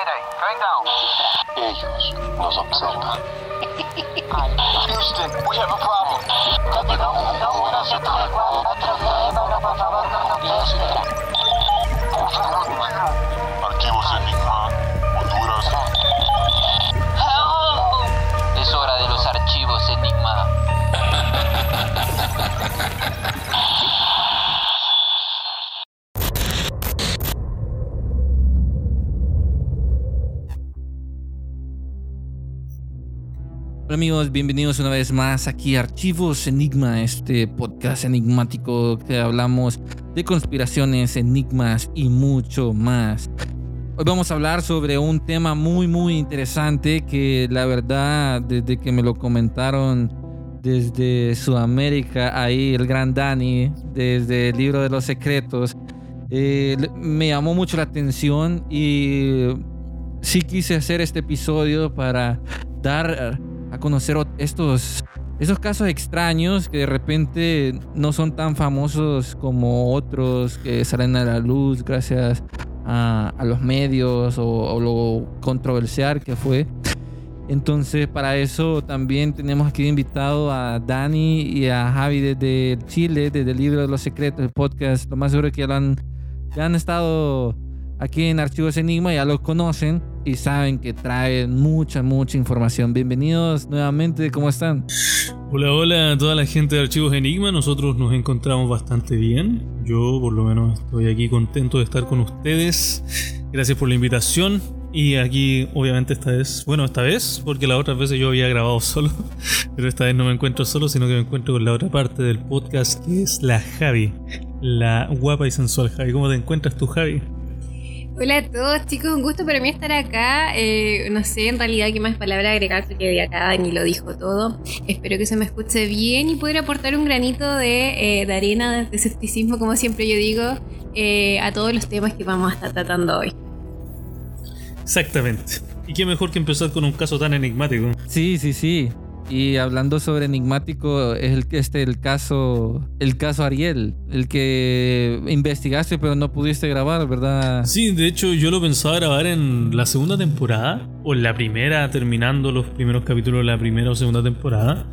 Mayday, going down. Ellos nos observan. Houston, we have a problem. Hola amigos, bienvenidos una vez más aquí a Archivos Enigma, este podcast enigmático que hablamos de conspiraciones, enigmas y mucho más. Hoy vamos a hablar sobre un tema muy muy interesante que la verdad desde que me lo comentaron desde Sudamérica, ahí el gran Dani, desde el libro de los secretos, eh, me llamó mucho la atención y sí quise hacer este episodio para dar a conocer estos, estos casos extraños que de repente no son tan famosos como otros que salen a la luz gracias a, a los medios o, o lo controversial que fue. Entonces, para eso también tenemos aquí invitado a Dani y a Javi desde Chile, desde el libro de los secretos, el podcast. Lo más seguro es que ya, lo han, ya han estado aquí en Archivos Enigma, ya los conocen y saben que traen mucha, mucha información. Bienvenidos nuevamente, ¿cómo están? Hola, hola a toda la gente de Archivos Enigma. Nosotros nos encontramos bastante bien. Yo, por lo menos, estoy aquí contento de estar con ustedes. Gracias por la invitación. Y aquí, obviamente, esta vez, bueno, esta vez, porque las otras veces yo había grabado solo, pero esta vez no me encuentro solo, sino que me encuentro con la otra parte del podcast, que es la Javi, la guapa y sensual Javi. ¿Cómo te encuentras tú, Javi? Hola a todos, chicos, un gusto para mí estar acá. Eh, no sé en realidad qué más palabra agregar porque de acá ni lo dijo todo. Espero que se me escuche bien y poder aportar un granito de, eh, de arena, de escepticismo, como siempre yo digo, eh, a todos los temas que vamos a estar tratando hoy. Exactamente. Y qué mejor que empezar con un caso tan enigmático. Sí, sí, sí. Y hablando sobre enigmático, es el, este, el caso, el caso Ariel, el que investigaste pero no pudiste grabar, ¿verdad? Sí, de hecho yo lo pensaba grabar en la segunda temporada, o en la primera, terminando los primeros capítulos de la primera o segunda temporada.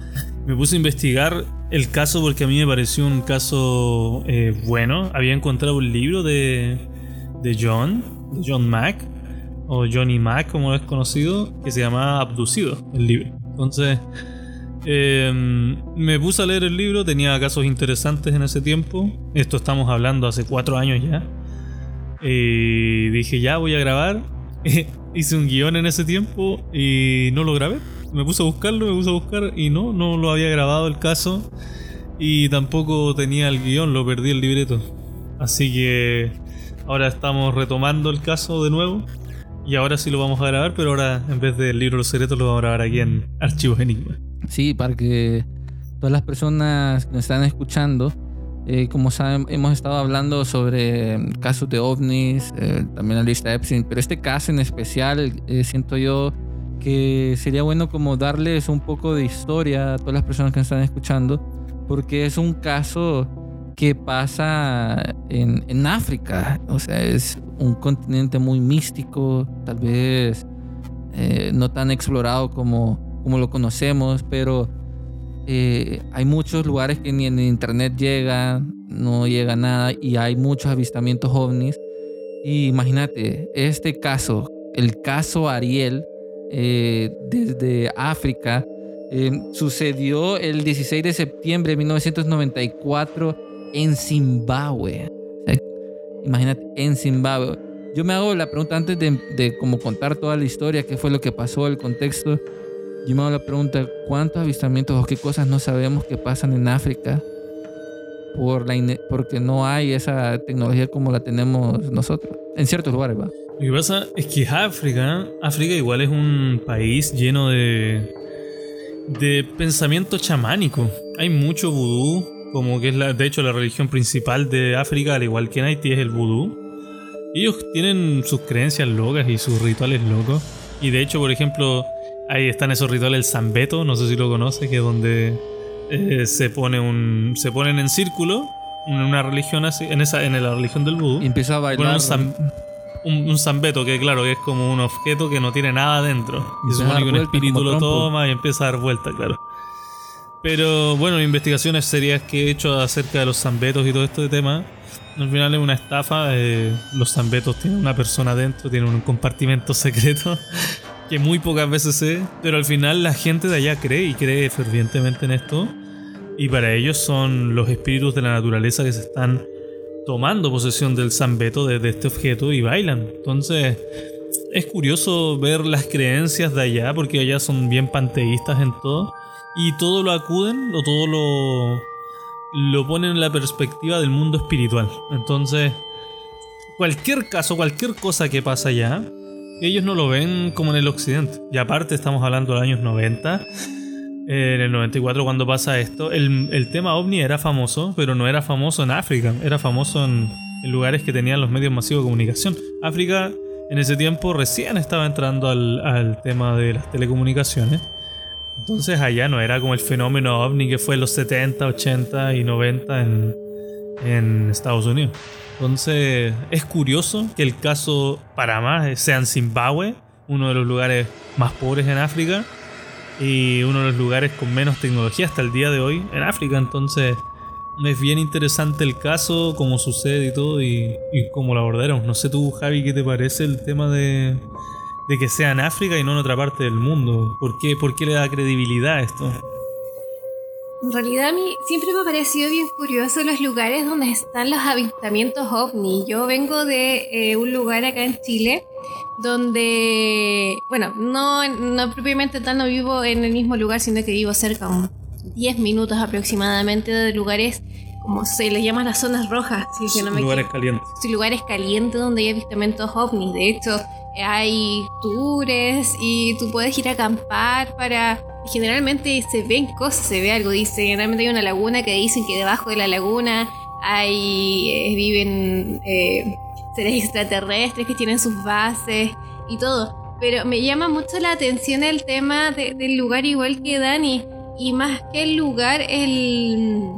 Me puse a investigar el caso porque a mí me pareció un caso eh, bueno. Había encontrado un libro de, de John, de John Mack, o Johnny Mack como es conocido, que se llama Abducido, el libro. Entonces, eh, me puse a leer el libro, tenía casos interesantes en ese tiempo. Esto estamos hablando hace cuatro años ya. Y dije, ya voy a grabar. Hice un guion en ese tiempo y no lo grabé. Me puse a buscarlo, me puse a buscar y no, no lo había grabado el caso. Y tampoco tenía el guion, lo perdí el libreto. Así que ahora estamos retomando el caso de nuevo. Y ahora sí lo vamos a grabar, pero ahora en vez del libro de los secretos lo vamos a grabar aquí en Archivos Enigma. Sí, para que todas las personas que nos están escuchando, eh, como saben, hemos estado hablando sobre mm, casos de ovnis, eh, también la lista Epstein, pero este caso en especial, eh, siento yo que sería bueno como darles un poco de historia a todas las personas que nos están escuchando, porque es un caso que pasa en, en África, o sea, es un continente muy místico, tal vez eh, no tan explorado como, como lo conocemos, pero eh, hay muchos lugares que ni en internet llega, no llega nada y hay muchos avistamientos ovnis. Y imagínate, este caso, el caso Ariel, eh, desde África, sucedió el 16 de septiembre de 1994 en Zimbabue. Imagínate, en Zimbabue. Yo me hago la pregunta antes de, de como contar toda la historia, qué fue lo que pasó, el contexto. Yo me hago la pregunta, ¿cuántos avistamientos o qué cosas no sabemos que pasan en África? Por la porque no hay esa tecnología como la tenemos nosotros. En ciertos lugares, va. Lo que pasa es que África, África igual es un país lleno de de pensamiento chamánico. Hay mucho vudú, como que es la, de hecho la religión principal de África, al igual que en Haití es el vudú. Ellos tienen sus creencias locas y sus rituales locos. Y de hecho, por ejemplo, ahí están esos rituales el Zambeto, no sé si lo conoces, que es donde eh, se pone un se ponen en círculo en una religión así, en esa en la religión del vudú. Y empezó a bailar. un, zam- un, un zambeto, que claro, que es como un objeto que no tiene nada dentro. Y se supone que un espíritu lo toma y empieza a dar vuelta, claro. Pero bueno, investigaciones serias que he hecho acerca de los zambetos y todo este tema. Al final es una estafa. eh, los zambetos tienen una persona dentro, tienen un compartimento secreto que muy pocas veces sé. Pero al final la gente de allá cree y cree fervientemente en esto. Y para ellos son los espíritus de la naturaleza que se están tomando posesión del zambeto de, de este objeto y bailan. Entonces es curioso ver las creencias de allá porque allá son bien panteístas en todo y todo lo acuden o todo lo lo ponen en la perspectiva del mundo espiritual. Entonces, cualquier caso, cualquier cosa que pasa allá, ellos no lo ven como en el occidente. Y aparte estamos hablando de los años 90. eh, En el 94 cuando pasa esto, el, el tema ovni era famoso, pero no era famoso en África, era famoso en, en lugares que tenían los medios masivos de comunicación. África en ese tiempo recién estaba entrando al, al tema de las telecomunicaciones. Entonces allá no era como el fenómeno ovni que fue en los 70, 80 y 90 en, en Estados Unidos. Entonces es curioso que el caso para más sea en Zimbabue, uno de los lugares más pobres en África y uno de los lugares con menos tecnología hasta el día de hoy en África. Entonces es bien interesante el caso, cómo sucede y todo y, y cómo lo abordaron. No sé tú, Javi, ¿qué te parece el tema de, de que sea en África y no en otra parte del mundo? ¿Por qué, por qué le da credibilidad a esto? En realidad a mí siempre me ha parecido bien curioso los lugares donde están los avistamientos ovni. Yo vengo de eh, un lugar acá en Chile donde, bueno, no, no propiamente tal, no vivo en el mismo lugar, sino que vivo cerca, un 10 minutos aproximadamente de lugares, como se les llama las zonas rojas, si no me lugares calientes. Sí, lugares calientes donde hay avistamientos ovnis. De hecho, hay tours y tú puedes ir a acampar para... Generalmente se ven cosas, se ve algo. Dice, generalmente hay una laguna que dicen que debajo de la laguna hay eh, viven eh, seres extraterrestres que tienen sus bases y todo. Pero me llama mucho la atención el tema de- del lugar igual que Dani. Y más que el lugar, el,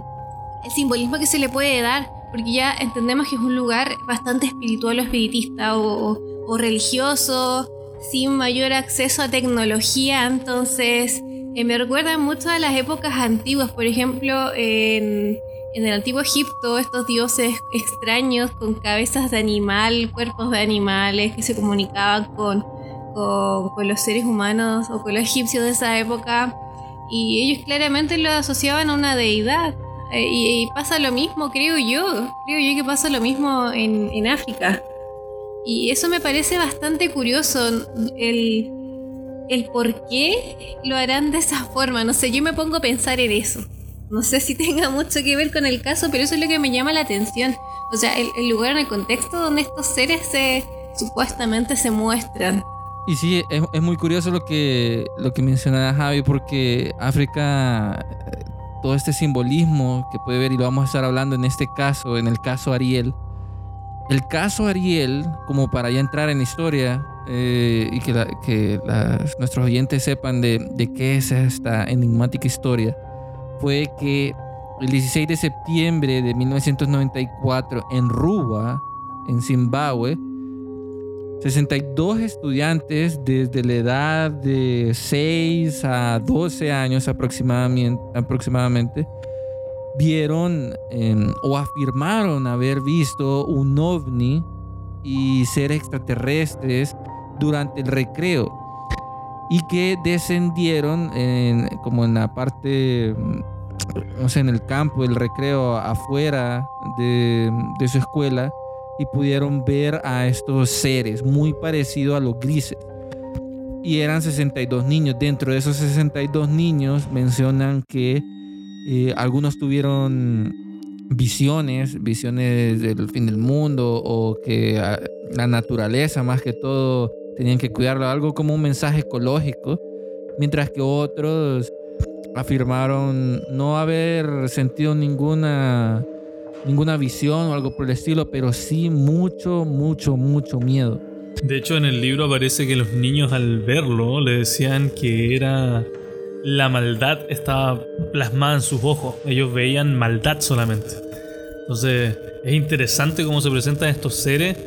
el simbolismo que se le puede dar, porque ya entendemos que es un lugar bastante espiritual o espiritista o, religioso, sin mayor acceso a tecnología, entonces eh, me recuerda mucho a las épocas antiguas, por ejemplo, en, en el antiguo Egipto, estos dioses extraños con cabezas de animal, cuerpos de animales que se comunicaban con, con, con los seres humanos o con los egipcios de esa época y ellos claramente lo asociaban a una deidad. Eh, y, pasa lo mismo, creo yo. Creo yo que pasa lo mismo en, en África. Y eso me parece bastante curioso. El, el por qué lo harán de esa forma. No sé, yo me pongo a pensar en eso. No sé si tenga mucho que ver con el caso, pero eso es lo que me llama la atención. O sea, el, el lugar el contexto donde estos seres se supuestamente se muestran. Y sí, es, es muy curioso lo que, lo que mencionaba Javi, porque África, todo este simbolismo que puede ver, y lo vamos a estar hablando en este caso, en el caso Ariel. El caso Ariel, como para ya entrar en historia eh, y que, la- que las- nuestros oyentes sepan de, de qué es esta enigmática historia, fue que el 16 de septiembre de 1994 en Ruba, en Zimbabue, 62 estudiantes desde la edad de 6 a 12 años aproximadamente, vieron eh, o afirmaron haber visto un ovni y seres extraterrestres durante el recreo y que descendieron en- como en la parte, no sé, en el campo del recreo afuera de su escuela y pudieron ver a estos seres muy parecidos a los grises. Y eran 62 niños. Dentro de esos 62 niños mencionan que eh, algunos tuvieron visiones, visiones del fin del mundo o que ah, la naturaleza más que todo tenían que cuidarlo, algo como un mensaje ecológico, mientras que otros afirmaron no haber sentido ninguna ninguna visión o algo por el estilo, pero sí mucho, mucho, mucho miedo. De hecho, en el libro aparece que los niños al verlo le decían que era la maldad estaba plasmada en sus ojos. Ellos veían maldad solamente. Entonces es interesante cómo se presentan estos seres,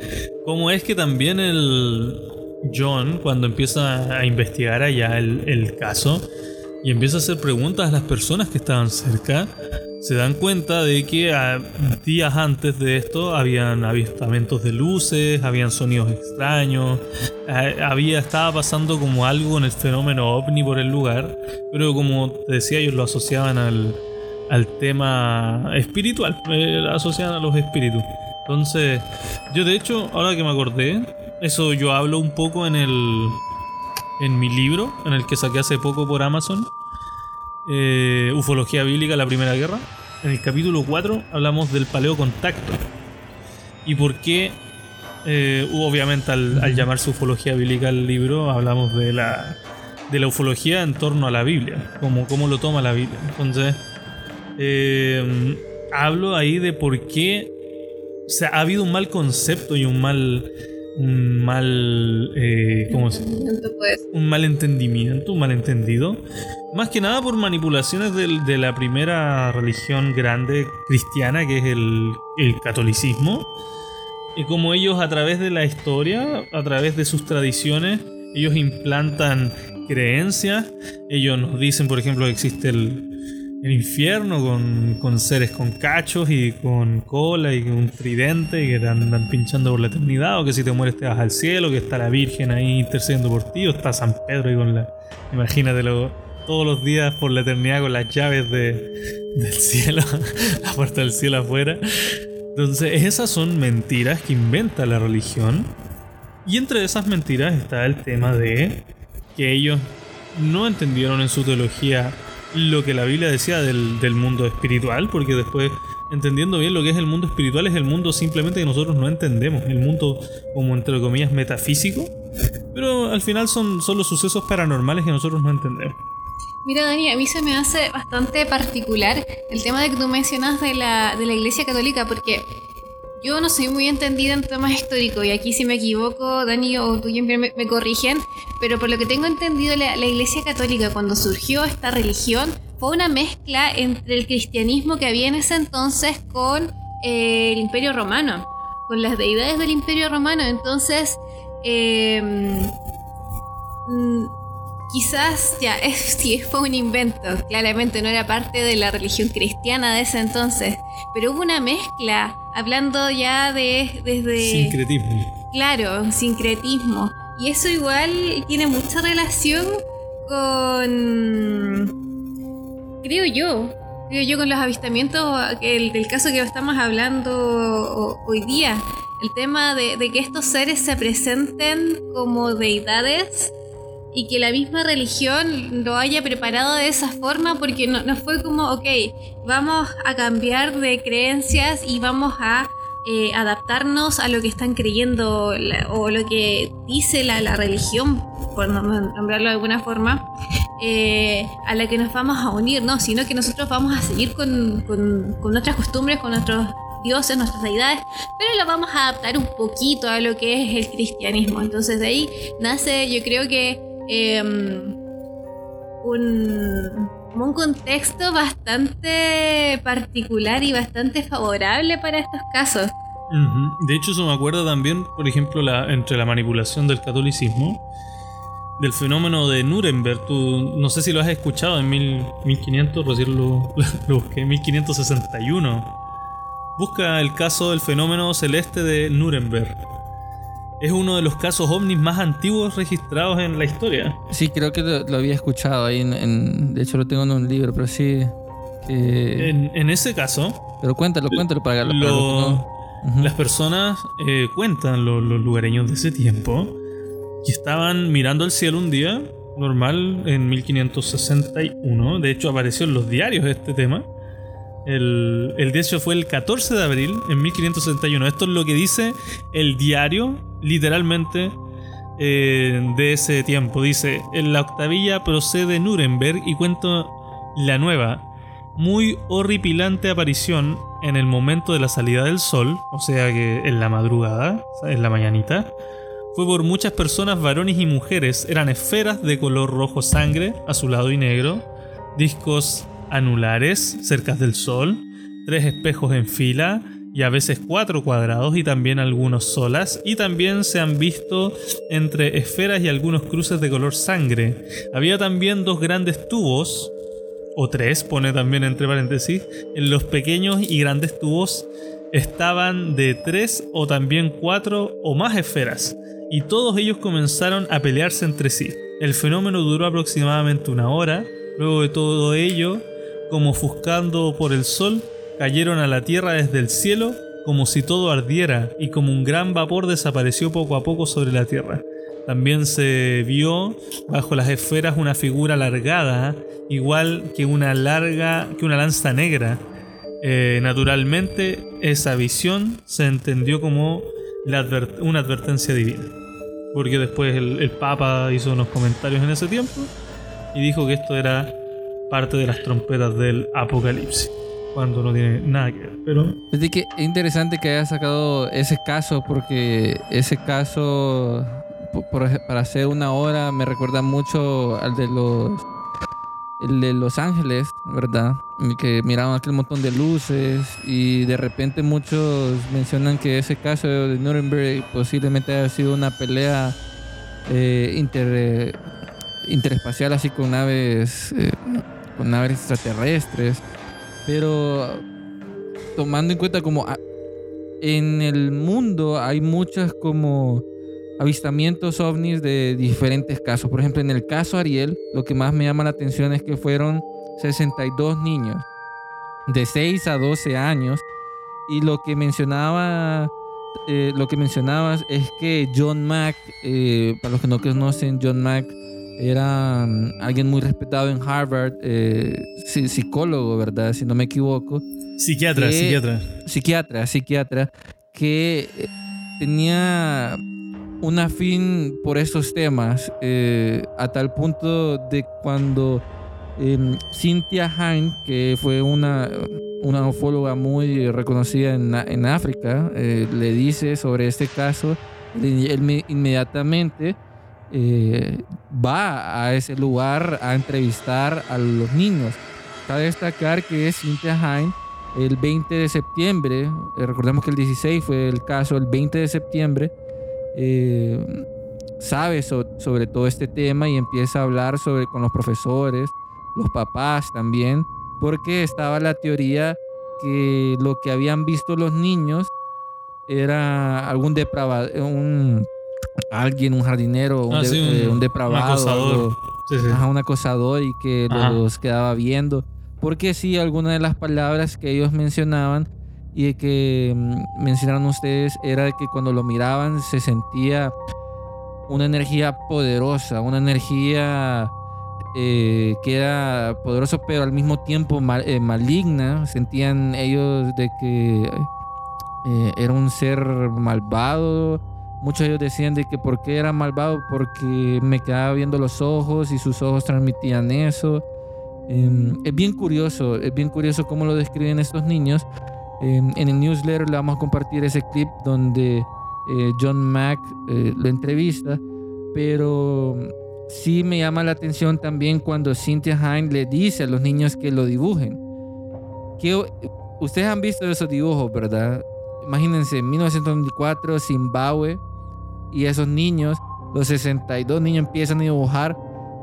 cómo es que también el John, cuando empieza a investigar allá el, el caso y empieza a hacer preguntas a las personas que estaban cerca, se dan cuenta de que a- días antes de esto habían avistamientos de luces, habían sonidos extraños, eh, había estaba pasando como algo en el fenómeno ovni por el lugar, pero como decía ellos lo asociaban al, al tema espiritual, eh, asociaban a los espíritus. Entonces, yo de hecho, ahora que me acordé, eso yo hablo un poco en el en mi libro, en el que saqué hace poco por Amazon, eh, Ufología Bíblica, la Primera Guerra. En el capítulo 4 hablamos del paleocontacto. Y por qué, eh, obviamente al, al llamarse Ufología Bíblica el libro, hablamos de la, de la ufología en torno a la Biblia, como cómo lo toma la Biblia. Entonces, eh, hablo ahí de por qué o sea, ha habido un mal concepto y un mal... Un mal... eh, ¿Cómo se un malentendimiento, un malentendido. Más que nada por manipulaciones de la primera religión grande cristiana, que es el, el catolicismo. Y como ellos a través de la historia, a través de sus tradiciones, ellos implantan creencias. Ellos nos dicen, por ejemplo, que existe el, el infierno con, con seres con cachos y con cola y con un tridente y que te andan pinchando por la eternidad, o que si te mueres te vas al cielo, que está la Virgen ahí intercediendo por ti, o está San Pedro ahí con la. Imagínatelo todos los días por la eternidad con las llaves de, del cielo, la puerta del cielo afuera. Entonces, esas son mentiras que inventa la religión. Y entre esas mentiras está el tema de que ellos no entendieron en su teología lo que la Biblia decía del, del mundo espiritual, porque después, entendiendo bien lo que es el mundo espiritual, es el mundo simplemente que nosotros no entendemos, el mundo como entre comillas metafísico, pero al final son, los sucesos paranormales que nosotros no entendemos. Mira, Dani, a mí se me hace bastante particular el tema de que tú mencionas de la, de la Iglesia Católica, porque yo no soy muy entendida en temas históricos, y aquí si me equivoco, Dani o tú siempre me, me corrigen, pero por lo que tengo entendido, la, Iglesia Católica, cuando surgió esta religión, fue una mezcla entre el cristianismo que había en ese entonces con eh, el Imperio Romano, con las deidades del Imperio Romano. Entonces, eh, Quizás ya, es, sí, fue un invento. Claramente no era parte de la religión cristiana de ese entonces. Pero hubo una mezcla, hablando ya de desde. Sincretismo. Claro, sincretismo. Y eso igual tiene mucha relación con. Creo yo. Creo yo con los avistamientos el, del caso que estamos hablando ho- hoy día. El tema de, de que estos seres se presenten como deidades y que la misma religión lo haya preparado de esa forma porque no, no fue como, ok, vamos a cambiar de creencias y vamos a eh, adaptarnos a lo que están creyendo o lo que dice la, religión, por nom- nombrarlo de alguna forma, eh, a la que nos vamos a unir, no, sino que nosotros vamos a seguir con, con- con nuestras costumbres, con nuestros dioses, nuestras deidades, pero lo vamos a adaptar un poquito a lo que es el cristianismo. Entonces de ahí nace, yo creo que em, un, un contexto bastante particular y bastante favorable para estos casos. De hecho, eso me acuerda también, por ejemplo, la, entre la manipulación del catolicismo, del fenómeno de Nuremberg. Tú, no sé si lo has escuchado en mil- 1500, recién lo, lo busqué, 1561. Busca el caso del fenómeno celeste de Nuremberg. Es uno de los casos ovnis más antiguos registrados en la historia. Sí, creo que lo, lo había escuchado ahí. En, en- de hecho, lo tengo en un libro, pero sí. que- En, en ese caso, pero cuéntalo, cuéntalo para, para lo-. Las personas eh, cuentan, lo- los lugareños de ese tiempo, que estaban mirando al cielo un día, normal, en 1561. De hecho, apareció en los diarios este tema. El, el hecho fue el 14 de abril en 1561. Esto es lo que dice el diario, literalmente, eh, de ese tiempo. Dice, en la octavilla procede Nuremberg y cuento la nueva, muy horripilante aparición en el momento de la salida del sol, o sea que en la madrugada, en la mañanita, fue por muchas personas, varones y mujeres, eran esferas de color rojo sangre, azulado y negro, discos anulares cerca del sol, tres espejos en fila y a veces cuatro cuadrados y también algunos solas y también se han visto entre esferas y algunos cruces de color sangre. Había también dos grandes tubos o tres, pone también entre paréntesis, en los pequeños y grandes tubos estaban de tres o también cuatro o más esferas y todos ellos comenzaron a pelearse entre sí. El fenómeno duró aproximadamente una hora, luego de todo ello, como ofuscando por el sol, cayeron a la tierra desde el cielo como si todo ardiera y como un gran vapor desapareció poco a poco sobre la tierra. También se vio bajo las esferas una figura alargada, igual que una larga, que una lanza negra. Eh, naturalmente, esa visión se entendió como una advertencia divina. Porque después el, el Papa hizo unos comentarios en ese tiempo y dijo que esto era parte de las trompetas del Apocalipsis. Cuando no tiene nada que ver. Pero Así que es interesante que haya sacado ese caso porque ese caso para hacer una hora me recuerda mucho al de los el de Los Ángeles, ¿verdad? Que miraban aquel montón de luces y de repente muchos mencionan que ese caso de Nuremberg posiblemente haya sido una pelea eh, inter, interespacial así con naves eh, naves extraterrestres, pero tomando en cuenta como en el mundo hay muchas como avistamientos ovnis de diferentes casos. Por ejemplo, en el caso Ariel, lo que más me llama la atención es que fueron 62 niños de 6 a 12 años y lo que mencionaba eh, lo que mencionabas es que John Mack, eh, para los que no conocen, John Mack era mm, alguien muy respetado en Harvard, eh, psicólogo, ¿verdad? Si no me equivoco psiquiatra, Que- psiquiatra. psiquiatra, psiquiatra, que eh, tenía un afín por esos temas, eh, a tal punto de cuando em, Cynthia Hine, que fue una, una ufóloga muy reconocida en, en África, eh, le dice sobre este caso, él, él me- inmediatamente eh, va a ese lugar a entrevistar a los niños. Cabe destacar que Cynthia Hine el 20 de septiembre, eh, recordemos que el 16 fue el caso, el 20 de septiembre, eh, sabe so- sobre todo este tema y empieza a hablar sobre con los profesores, los papás también, porque estaba la teoría que lo que habían visto los niños era algún depravado, un alguien, un jardinero, un, Ah, de- sí, un- eh, un un depravado, acosador. algo- Sí, sí. Ajá, un acosador y que Ajá. los quedaba viendo. Porque sí, algunas de las palabras que ellos mencionaban y que mm, mencionaron ustedes era que cuando lo miraban se sentía una energía poderosa, una energía eh, que era poderosa pero al mismo tiempo mal- eh, maligna. Sentían ellos de que era un ser malvado. Muchos de ellos decían de que por qué era malvado, porque me quedaba viendo los ojos y sus ojos transmitían eso. Em, es bien curioso, es bien curioso cómo lo describen estos niños. Em, en el newsletter le vamos a compartir ese clip donde eh, John Mack eh, lo entrevista, pero sí me llama la atención también cuando Cynthia Hine le dice a los niños que lo dibujen. Que, ustedes han visto esos dibujos, ¿verdad? Imagínense, en 1994, Zimbabue, y esos niños, los 62 niños empiezan a dibujar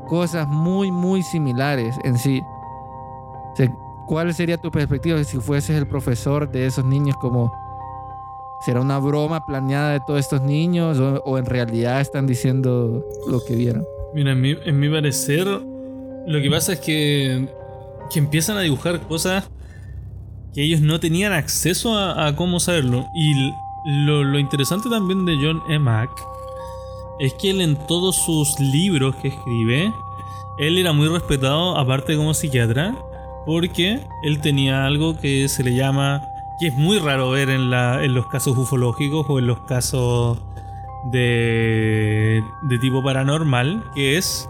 cosas muy, muy similares en sí. O ¿Cuál sería tu perspectiva si fueses el profesor de esos niños? Como, ¿Será una broma planeada de todos estos niños o, en realidad están diciendo lo que vieron? Mira, en mi, en mi parecer, lo que pasa es que, que empiezan a dibujar cosas que ellos no tenían acceso a, a cómo saberlo. Y lo, lo interesante también de John E. Mack es que él en todos sus libros que escribe, él era muy respetado, aparte como psiquiatra, porque él tenía algo que se le llama, que es muy raro ver en, la, en los casos ufológicos o en los casos de, de tipo paranormal, que es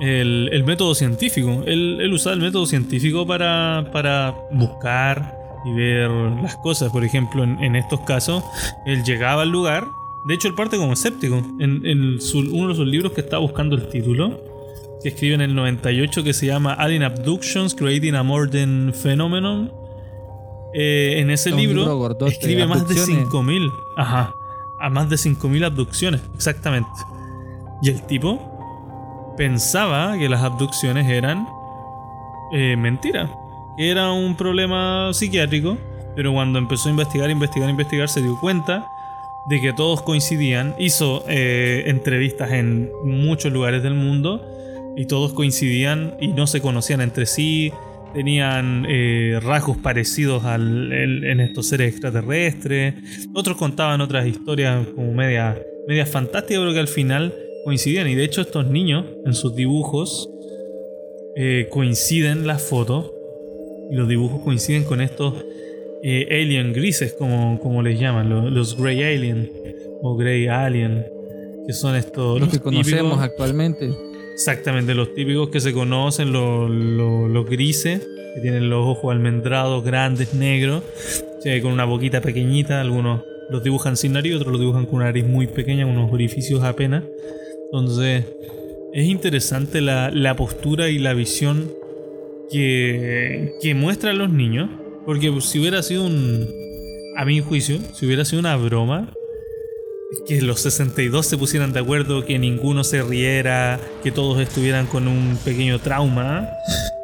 el, el método científico. Él, él usaba el método científico para, para buscar y ver las cosas. Por ejemplo, en, en estos casos, él llegaba al lugar. De hecho, él parte como escéptico. En, en su- uno de sus libros que estaba buscando el título, que escribe en el 98, que se llama Alien Abductions Creating a Modern Phenomenon. eh, en ese libro libro gordote, escribe más de abducciones. 5000. Ajá. A más de 5000 abducciones, exactamente. Y el tipo pensaba que las abducciones eran eh, mentira. Era un problema psiquiátrico. Pero cuando empezó a investigar, investigar, investigar, se dio cuenta de que todos coincidían. Hizo eh, entrevistas en muchos lugares del mundo y todos coincidían y no se conocían entre sí. Tenían eh, rasgos parecidos al, en estos seres extraterrestres. Otros contaban otras historias como media, media pero que al final coincidían. Y de hecho, estos niños en sus dibujos eh, coinciden las fotos y los dibujos coinciden con estos eh, alien grises, como, como les llaman, lo- los, Grey Alien o Grey Alien, que son estos Los que típicos- conocemos actualmente. Exactamente, los típicos que se conocen, los, los- los grises, que tienen los ojos almendrados, grandes, negros, con una boquita pequeñita, algunos los dibujan sin nariz, otros los dibujan con una nariz muy pequeña, unos orificios apenas. Entonces, es interesante la, la postura y la visión que, que muestran los niños, porque si hubiera sido un, a mi juicio, si hubiera sido una broma, que los 62 se pusieran de acuerdo, que ninguno se riera, que todos estuvieran con un pequeño trauma,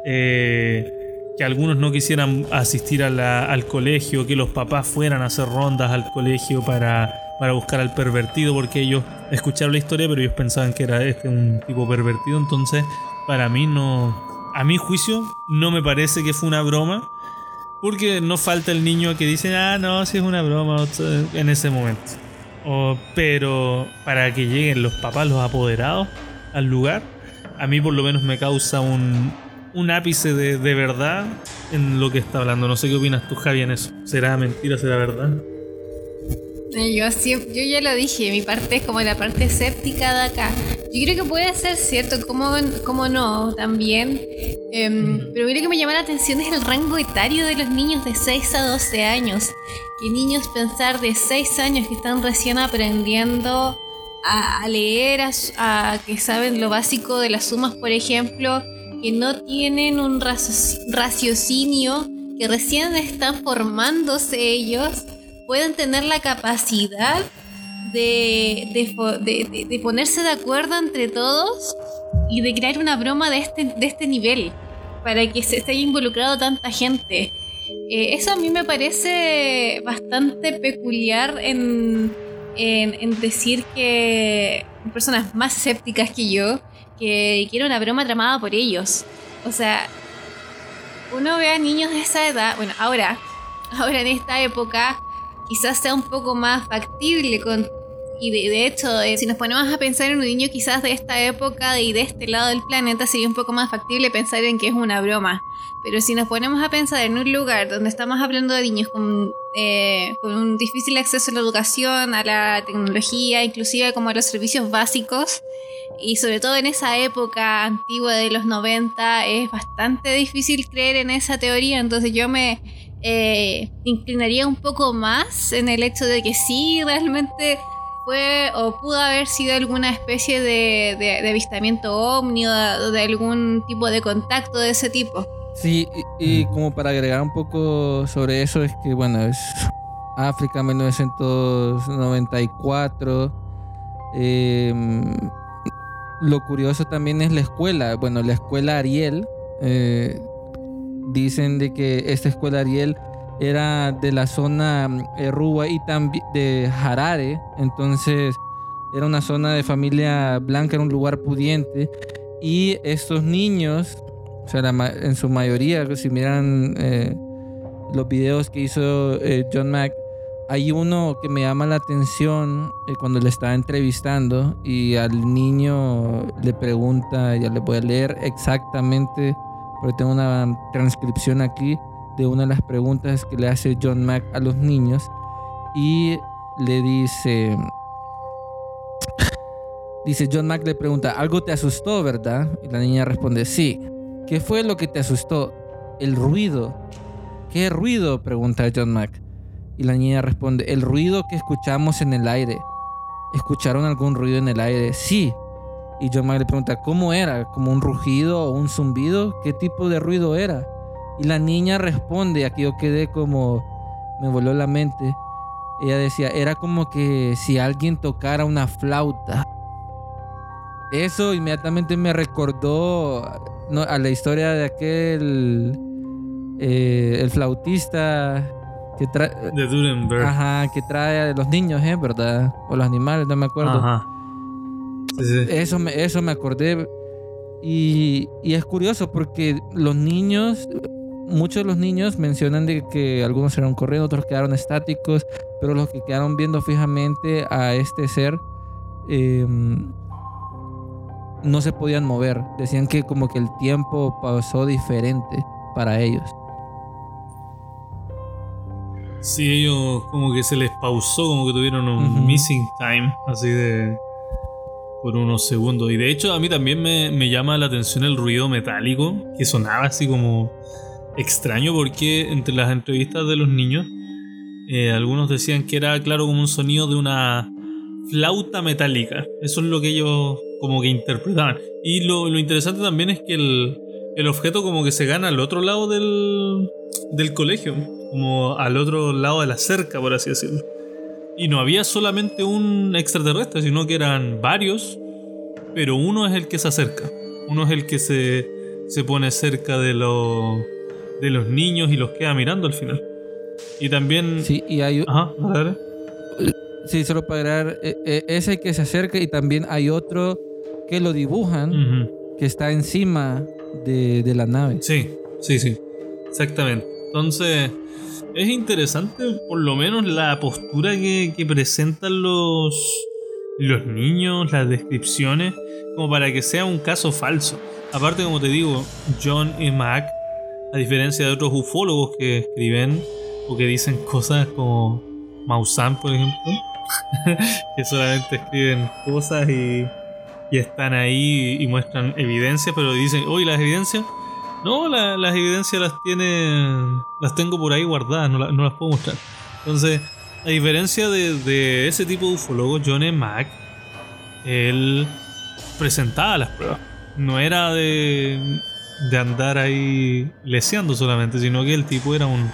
eh, que algunos no quisieran asistir a al colegio, que los papás fueran a hacer rondas al colegio para, para buscar al pervertido, porque ellos escucharon la historia, pero ellos pensaban que era este un tipo pervertido, entonces para mí no, a mi juicio, no me parece que fue una broma. Porque no falta el niño que dice, ah, no, si es una broma en ese momento. O- pero para que lleguen los papás, los apoderados al lugar, a mí por lo menos me causa un, un ápice de, de verdad en lo que está hablando. No sé qué opinas tú, Javi, en eso. ¿Será mentira, será verdad? Eh, Yo, yo ya lo dije, mi parte es como la parte escéptica de acá. Yo creo que puede ser cierto, como, como no, también. Em, pero lo que me llama la atención es el rango etario de los niños de 6 a 12 años. Que niños pensar de 6 años que están recién aprendiendo a, leer, a, que saben lo básico de las sumas, por ejemplo, que no tienen un raci- raciocinio, que recién están formándose ellos pueden tener la capacidad de, de de- ponerse de acuerdo entre todos y de crear una broma de este, de este nivel para que se esté involucrado tanta gente. Eh, eso a mí me parece bastante peculiar en, decir que personas más escépticas que yo, que quiero una broma tramada por ellos. O sea, uno ve a niños de esa edad, bueno, ahora, ahora en esta época, quizás sea un poco más factible con... Y de, hecho, eh, si nos ponemos a pensar en un niño quizás de esta época y de este lado del planeta, sería un poco más factible pensar en que es una broma. Pero si nos ponemos a pensar en un lugar donde estamos hablando de niños con, eh, con un difícil acceso a la educación, a la tecnología, inclusive como a los servicios básicos, y sobre todo en esa época antigua de los 90, es bastante difícil creer en esa teoría, entonces yo me eh, inclinaría un poco más en el hecho de que sí, realmente fue o pudo haber sido alguna especie de, de- avistamiento ovni o de, algún tipo de contacto de ese tipo. Sí, y, como para agregar un poco sobre eso, es que bueno, es África 1994. eh, lo curioso también es la escuela. Bueno, la escuela Ariel. eh, dicen de que esta escuela Ariel era de la zona eh, Ruwa y también de Harare. Entonces era una zona de familia blanca, era un lugar pudiente. Y estos niños, o sea, en su mayoría, si miran eh, los videos que hizo eh, John Mack, hay uno que me llama la atención eh, cuando le estaba entrevistando y al niño le pregunta, ya le voy a leer exactamente, porque tengo una transcripción aquí de una de las preguntas que le hace John Mack a los niños y le dice, dice John Mack le pregunta, algo te asustó, ¿verdad? Y la niña responde, sí. ¿Qué fue lo que te asustó? El ruido. ¿Qué ruido? pregunta John Mack. Y la niña responde, el ruido que escuchamos en el aire. ¿Escucharon algún ruido en el aire? Sí. Y John Mack le pregunta, ¿cómo era? ¿Como un rugido o un zumbido? ¿Qué tipo de ruido era? Y la niña responde, aquí yo quedé como, me voló la mente. Ella decía, era como que si alguien tocara una flauta. Eso inmediatamente me recordó no, a la historia de aquel, eh, el flautista que trae, De Durenberg. ajá, que trae a los niños, ¿eh? ¿Verdad? O los animales, no me acuerdo. Ajá. Sí, sí. Eso me, eso me acordé. Y, y es curioso porque los niños, muchos de los niños mencionan de que algunos eran corriendo, otros quedaron estáticos, pero los que quedaron viendo fijamente a este ser eh, no se podían mover. Decían que como que el tiempo pasó diferente para ellos. Sí, ellos como que se les pausó, como que tuvieron un missing time, así de. Por unos segundos. Y de hecho, a mí también me, me llama la atención el ruido metálico, que sonaba así como extraño, porque entre las entrevistas de los niños, eh, algunos decían que era, claro, como un sonido de una flauta metálica. Eso es lo que ellos como que interpretaban. Y lo, lo interesante también es que el, el objeto como que se gana al otro lado del, del colegio, como al otro lado de la cerca, por así decirlo. Y no había solamente un extraterrestre, sino que eran varios, pero uno es el que se acerca. Uno es el que se, se pone cerca de, los de los niños y los queda mirando al final. Y también... Sí, y hay, Ajá, dale. sí, solo para agregar, eh, eh, ese que se acerca y también hay otro que lo dibujan, que está encima de, de la nave. Sí, sí, sí. Exactamente. Entonces, es interesante por lo menos la postura que, presentan los, los niños, las descripciones, como para que sea un caso falso. Aparte, como te digo, John y Mac, a diferencia de otros ufólogos que escriben o que dicen cosas como Maussan, por ejemplo, que solamente escriben cosas y, y están ahí y muestran evidencias, pero dicen, oye, las evidencias no, la- las evidencias las tiene. Las tengo por ahí guardadas, no, la- no las puedo mostrar. Entonces, a diferencia de, de ese tipo de ufólogo, John E. Mack, él presentaba las pruebas. No era de, de andar ahí leseando solamente, sino que el tipo era un.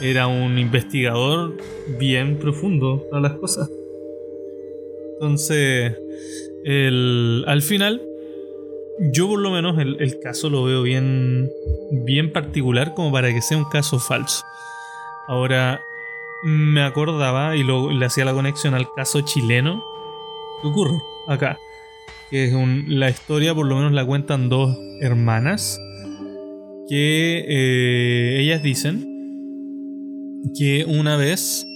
Era un investigador bien profundo para las cosas. Entonces, el, al final, yo por lo menos el, caso lo veo bien, bien particular como para que sea un caso falso. Ahora, me acordaba y lo, le hacía la conexión al caso chileno. ¿Qué ocurre acá? Que es un- la historia, por lo menos la cuentan dos hermanas. Que eh, ellas dicen que una vez,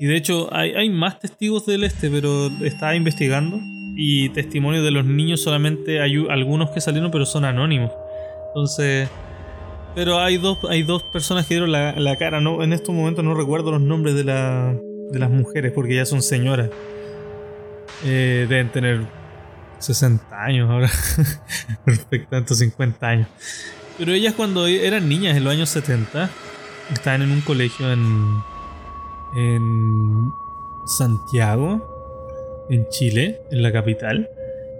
y de hecho hay, hay más testigos del este, pero estaba investigando y testimonios de los niños solamente hay algunos que salieron pero son anónimos. Entonces pero hay dos hay dos personas que dieron la, la cara. No en estos momentos no recuerdo los nombres de la de las mujeres porque ya son señoras. Eh, deben tener 60 años ahora estos 50 años. Pero ellas cuando eran niñas en los años 70 estaban en un colegio en en Santiago en Chile, en la capital.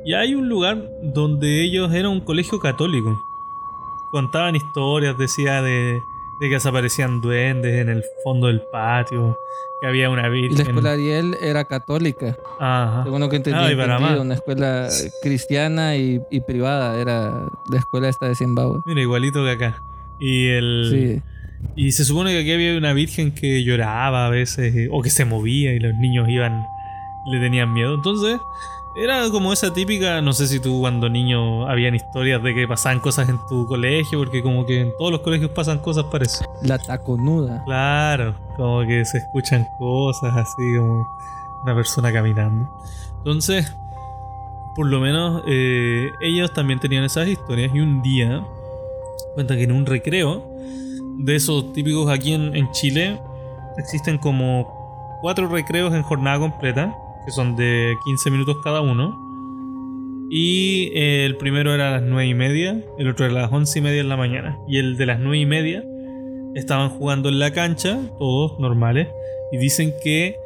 Y hay un lugar donde ellos era un colegio católico. Contaban historias, decía de, de que desaparecían duendes en el fondo del patio, que había una Y la virgen. escuela Ariel era católica, Ajá. según lo que entendí, para entendido, una escuela cristiana y, y privada, era la escuela esta de Zimbabue. Mira, igualito que acá. Y el Sí, y se supone que aquí había una virgen que lloraba a veces eh, o que se movía y los niños iban le tenían miedo. Entonces, era como esa típica, no sé si tú cuando niño habían historias de que pasaban cosas en tu colegio, porque como que en todos los colegios pasan cosas parece. la taconuda. Claro, como que se escuchan cosas así como una persona caminando. Entonces, por lo menos eh, ellos también tenían esas historias y un día cuenta que en un recreo de esos típicos aquí en, en Chile existen como cuatro recreos en jornada completa que son de 15 minutos cada uno y eh, el primero era a las 9 y media el otro era a las 11 y media en la mañana y el de las 9 y media estaban jugando en la cancha, todos normales, y dicen que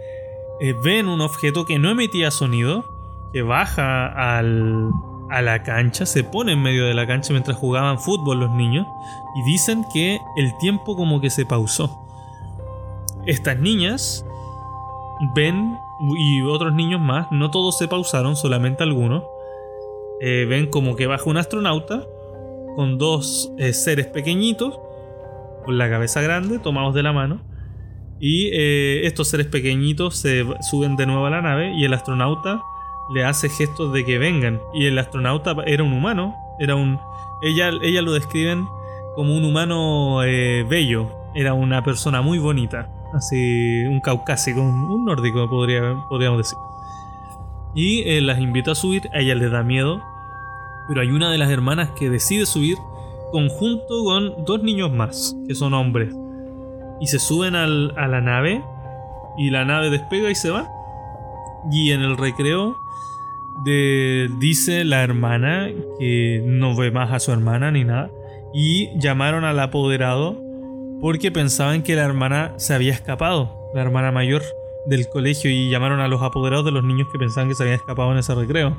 eh, ven un objeto que no emitía sonido, que baja al, a la cancha, se pone en medio de la cancha mientras jugaban fútbol los niños y dicen que el tiempo como que se pausó. Estas niñas ven y otros niños más, no todos se pausaron, solamente algunos, eh, ven como que baja un astronauta con dos eh, seres pequeñitos, con la cabeza grande, tomados de la mano, y eh, estos seres pequeñitos se suben de nuevo a la nave y el astronauta le hace gestos de que vengan. Y el astronauta era un humano, era un... Ella, ella lo describen como un humano bello, era una persona muy bonita, así un caucásico, un, nórdico podría, podríamos decir. Y las invita a subir, a ella le da miedo pero hay una de las hermanas que decide subir conjunto con dos niños más, que son hombres. Y se suben a la nave y la nave despega y se va. Y en el recreo dice la hermana que no ve más a su hermana ni nada. Y llamaron al apoderado porque pensaban que la hermana se había escapado, la hermana mayor del colegio, y llamaron a los apoderados de los niños que pensaban que se habían escapado en ese recreo.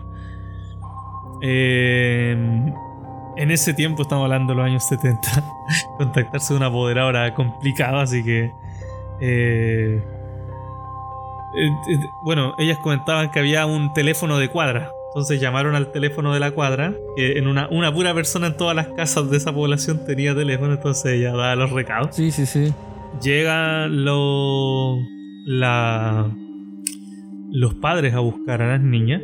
Eh, en ese tiempo, estamos hablando de los años 70, contactarse de una apoderado era complicado, así que... Eh, eh, bueno, ellas comentaban que había un teléfono de cuadra. Entonces llamaron al teléfono de la cuadra, que en una, una pura persona en todas las casas de esa población tenía teléfono, entonces ella daba los recados. Sí, sí, sí. Llegan los, la, los padres a buscar a las niñas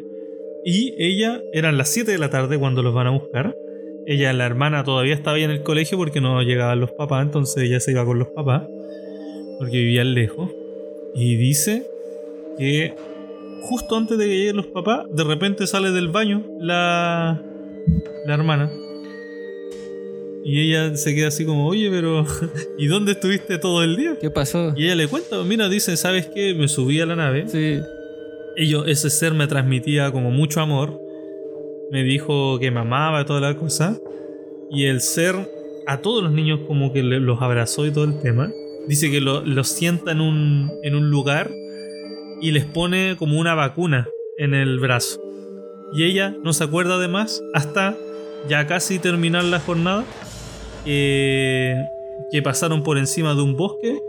y ella, eran las 7 de la tarde cuando los van a buscar. Ella, la hermana, todavía estaba ahí en el colegio porque no llegaban los papás, entonces ella se iba con los papás, porque vivían lejos. Y dice que justo antes de que lleguen los papás, de repente sale del baño la, la hermana. Y ella se queda así como, oye, pero ¿y dónde estuviste todo el día? ¿Qué pasó? Y ella le cuenta, mira, dice, ¿sabes qué? Me subí a la nave. Sí ellos, ese ser me transmitía como mucho amor. Me dijo que me amaba y toda la cosa. Y el ser a todos los niños como que los abrazó y todo el tema. Dice que los sienta en un, en un lugar y les pone como una vacuna en el brazo. Y ella no se acuerda de más hasta ya casi terminar la jornada. que pasaron por encima de un bosque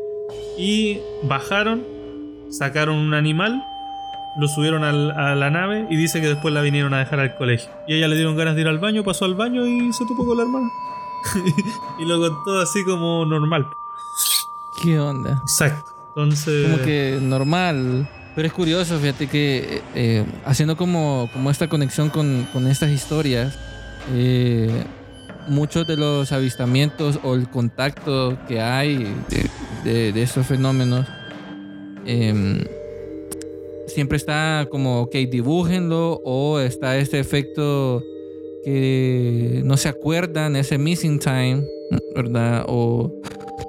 y bajaron, sacaron un animal lo subieron a la nave y dice que después la vinieron a dejar al colegio. Y a ella le dieron ganas de ir al baño, pasó al baño y se topó con la hermana. y lo contó así como normal. ¿Qué onda? Exacto. Entonces. Como que normal. Pero es curioso, fíjate que eh, haciendo como, como esta conexión con, con estas historias, eh, muchos de los avistamientos o el contacto que hay de, de, estos fenómenos eh, siempre está como, ok, dibújenlo o está este efecto que no se acuerdan, ese missing time, ¿verdad? O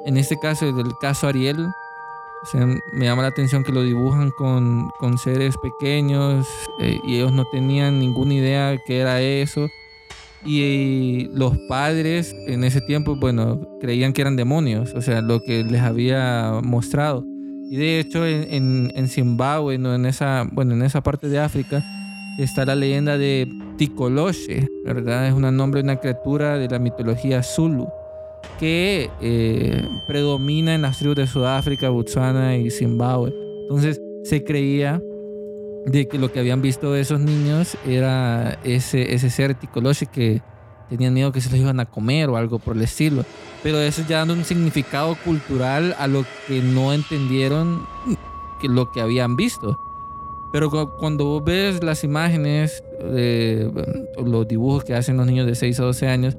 en este caso, del caso Ariel, me llama la atención que lo dibujan con, con seres pequeños eh, y ellos no tenían ninguna idea qué era eso. Y, los padres en ese tiempo, bueno, creían que eran demonios, o sea, lo que les había mostrado. Y de hecho en, en, Zimbabue, ¿no? en, esa, bueno, en esa parte de África, está la leyenda de Tikoloshe, ¿verdad? Es un nombre de una criatura de la mitología Zulu que eh, predomina en las tribus de Sudáfrica, Botswana y Zimbabue. Entonces se creía de que lo que habían visto esos niños era ese, ese ser Tikoloshe que tenían miedo que se los iban a comer o algo por el estilo. Pero eso ya dando un significado cultural a lo que no entendieron que lo que habían visto. Pero cuando vos ves las imágenes, de los dibujos que hacen los niños de 6 a 12 años,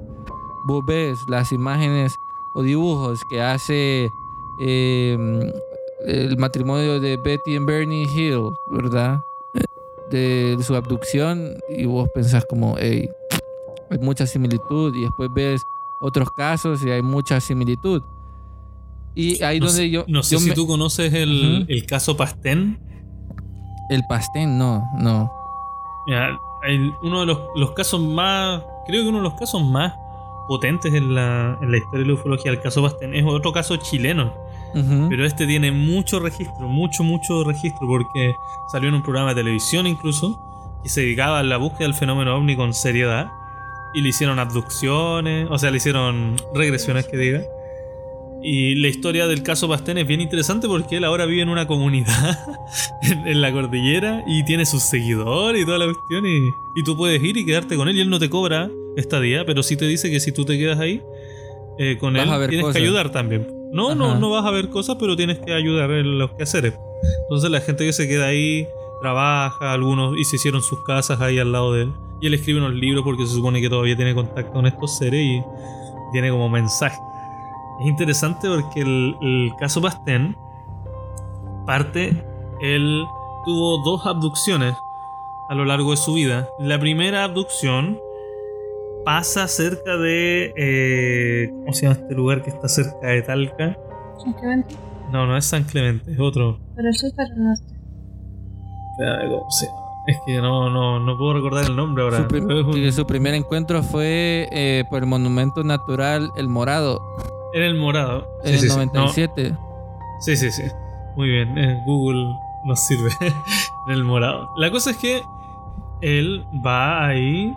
vos ves las imágenes o dibujos que hace em, el matrimonio de Betty y Bernie Hill, ¿verdad? De, su abducción y vos pensás como, hey, hay mucha similitud y después ves otros casos y hay mucha similitud. Y ahí no donde sé, yo... No sé yo si me- tú conoces el, el caso Pastén. El pastén, no, no. Mira, el- uno de los, los casos más... Creo que uno de los casos más potentes en la, en la historia de la ufología, el caso Pastén, es otro caso chileno. Pero este tiene mucho registro, mucho, mucho registro, porque salió en un programa de televisión incluso. que se dedicaba a la búsqueda del fenómeno ovni con seriedad. Y le hicieron abducciones, o sea, le hicieron regresiones, que diga. Y la historia del caso Pastén es bien interesante porque él ahora vive en una comunidad en, en la cordillera y tiene sus seguidores y toda la cuestión. Y, y tú puedes ir y quedarte con él y él no te cobra estadía, pero sí te dice que si tú te quedas ahí eh, con Vas él, tienes cosas. que ayudar también. No, no, no vas a ver cosas, pero tienes que ayudar en los quehaceres. Entonces la gente que se queda ahí trabaja, algunos y se hicieron sus casas ahí al lado de él. Y él escribe unos libros porque se supone que todavía tiene contacto con estos seres y tiene como mensaje. Es interesante porque el, el caso Bastén parte, él tuvo dos abducciones a lo largo de su vida. La primera abducción pasa cerca de... eh, ¿Cómo se llama este lugar que está cerca de Talca? Simplemente, No, no es San Clemente, es otro. El sur, para el norte. Espérame, ¿cómo se llama? Es que no, no, no puedo recordar el nombre ahora. Su, prim- pero es un- que su primer encuentro fue eh, por el monumento natural El Morado En el morado. en Sí, el sí, sí. No, 97. Sí, sí, sí. Muy bien. eh, Google nos sirve en el morado. La cosa es que él va ahí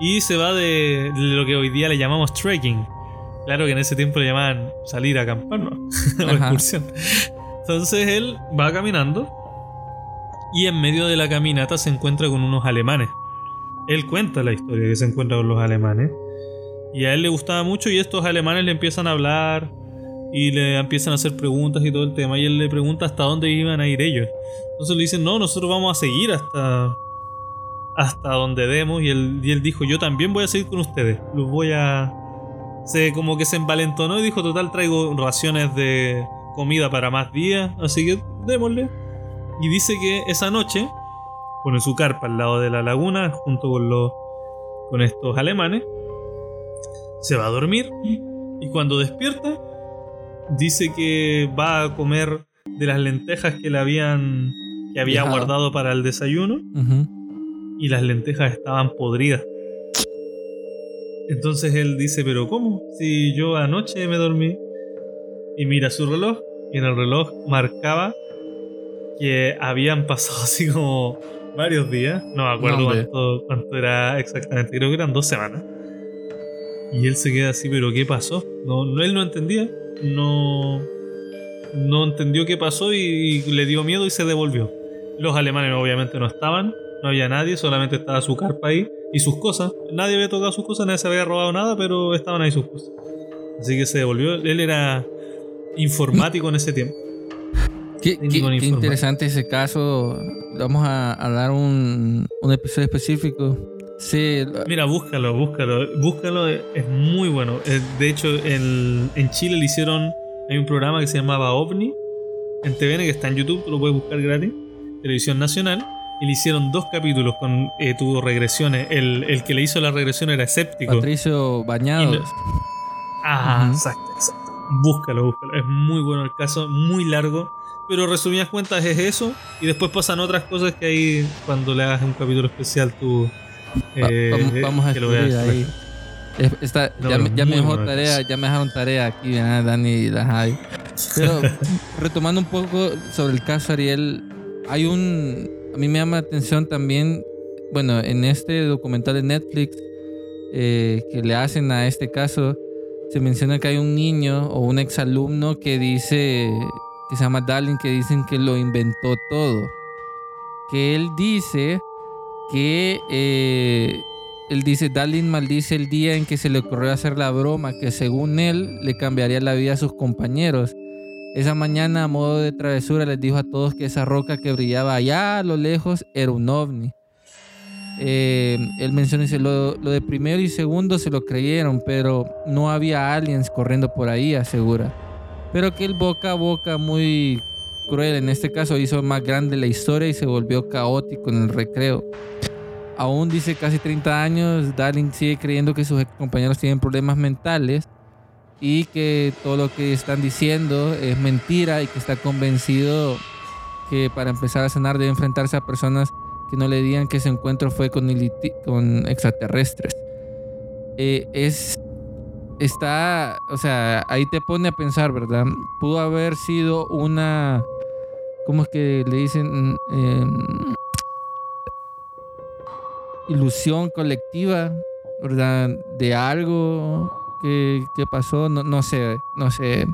y se va de lo que hoy día le llamamos trekking. Claro que en ese tiempo le llamaban salir a acampar, ¿no? o excursión. Entonces él va caminando y en medio de la caminata se encuentra con unos alemanes. Él cuenta la historia que se encuentra con los alemanes. Y a él le gustaba mucho y estos alemanes le empiezan a hablar y le empiezan a hacer preguntas y todo el tema. Y él le pregunta hasta dónde iban a ir ellos. Entonces le dicen, no, nosotros vamos a seguir hasta, hasta donde demos. Y él, y él dijo, yo también voy a seguir con ustedes. Los voy a... Se como que se envalentonó y dijo, total, traigo raciones de comida para más días. Así que démosle. Y dice que esa noche pone su carpa al lado de la laguna junto con los con estos alemanes. Se va a dormir y cuando despierta dice que va a comer de las lentejas que le habían que había Dejado. guardado para el desayuno. Y las lentejas estaban podridas. Entonces él dice, pero ¿cómo? Si yo anoche me dormí. Y mira su reloj y en el reloj marcaba que habían pasado así como varios días. No me acuerdo cuánto, cuánto era exactamente, creo que eran dos semanas. Y él se queda así, pero ¿qué pasó? No, no él no entendía, no, no entendió qué pasó y, y le dio miedo y se devolvió. Los alemanes obviamente no estaban, no había nadie, solamente estaba su carpa ahí y sus cosas. Nadie había tocado sus cosas, nadie se había robado nada, pero estaban ahí sus cosas. Así que se devolvió. Él era informático en ese tiempo. Qué, interesante ese caso. Vamos a, a dar un, un episodio específico. Sí, Mira, búscalo, búscalo. Búscalo, es muy bueno. De hecho, en, en Chile le hicieron. Hay un programa que se llamaba OVNI en TVN que está en YouTube, lo puedes buscar gratis. Televisión Nacional. Y le hicieron dos capítulos con. eh, tuvo regresiones. El, el que le hizo la regresión era escéptico. Patricio Bañados. Ajá, Ujú. exacto, exacto. Búscalo, búscalo. Es muy bueno el caso, muy largo. Pero resumidas cuentas es eso. Y después pasan otras cosas que ahí, cuando le hagas un capítulo especial, tú. Va- eh, vamos, vamos a que lo veas. descubrir ahí. Es- está- No, ya, me- ya me muy dejó bueno tarea, ya me dejaron tarea aquí, ¿verdad, Dani y la Javi. Pero retomando un poco sobre el caso Ariel, hay un. A mí me llama la atención también, bueno, en este documental de Netflix eh, que le hacen a este caso, se menciona que hay un niño o un exalumno que dice, que se llama Darling, que dicen que lo inventó todo. Que él dice que eh, él dice, Darling maldice el día en que se le ocurrió hacer la broma que según él le cambiaría la vida a sus compañeros. Esa mañana a modo de travesura les dijo a todos que esa roca que brillaba allá a lo lejos era un ovni. Eh, él menciona, lo, lo de primero y segundo se lo creyeron, pero no había aliens corriendo por ahí, asegura. Pero que el boca a boca muy cruel en este caso hizo más grande la historia y se volvió caótico en el recreo. Aún dice casi 30 años, Darling sigue creyendo que sus compañeros tienen problemas mentales y que todo lo que están diciendo es mentira y que está convencido que para empezar a sanar debe enfrentarse a personas que no le digan que ese encuentro fue con, con extraterrestres. Eh, es está, o sea, ahí te pone a pensar, ¿verdad? Pudo haber sido una, ¿cómo es que le dicen? Em, ilusión colectiva, ¿verdad? De algo que, que pasó, no, no sé, no sé.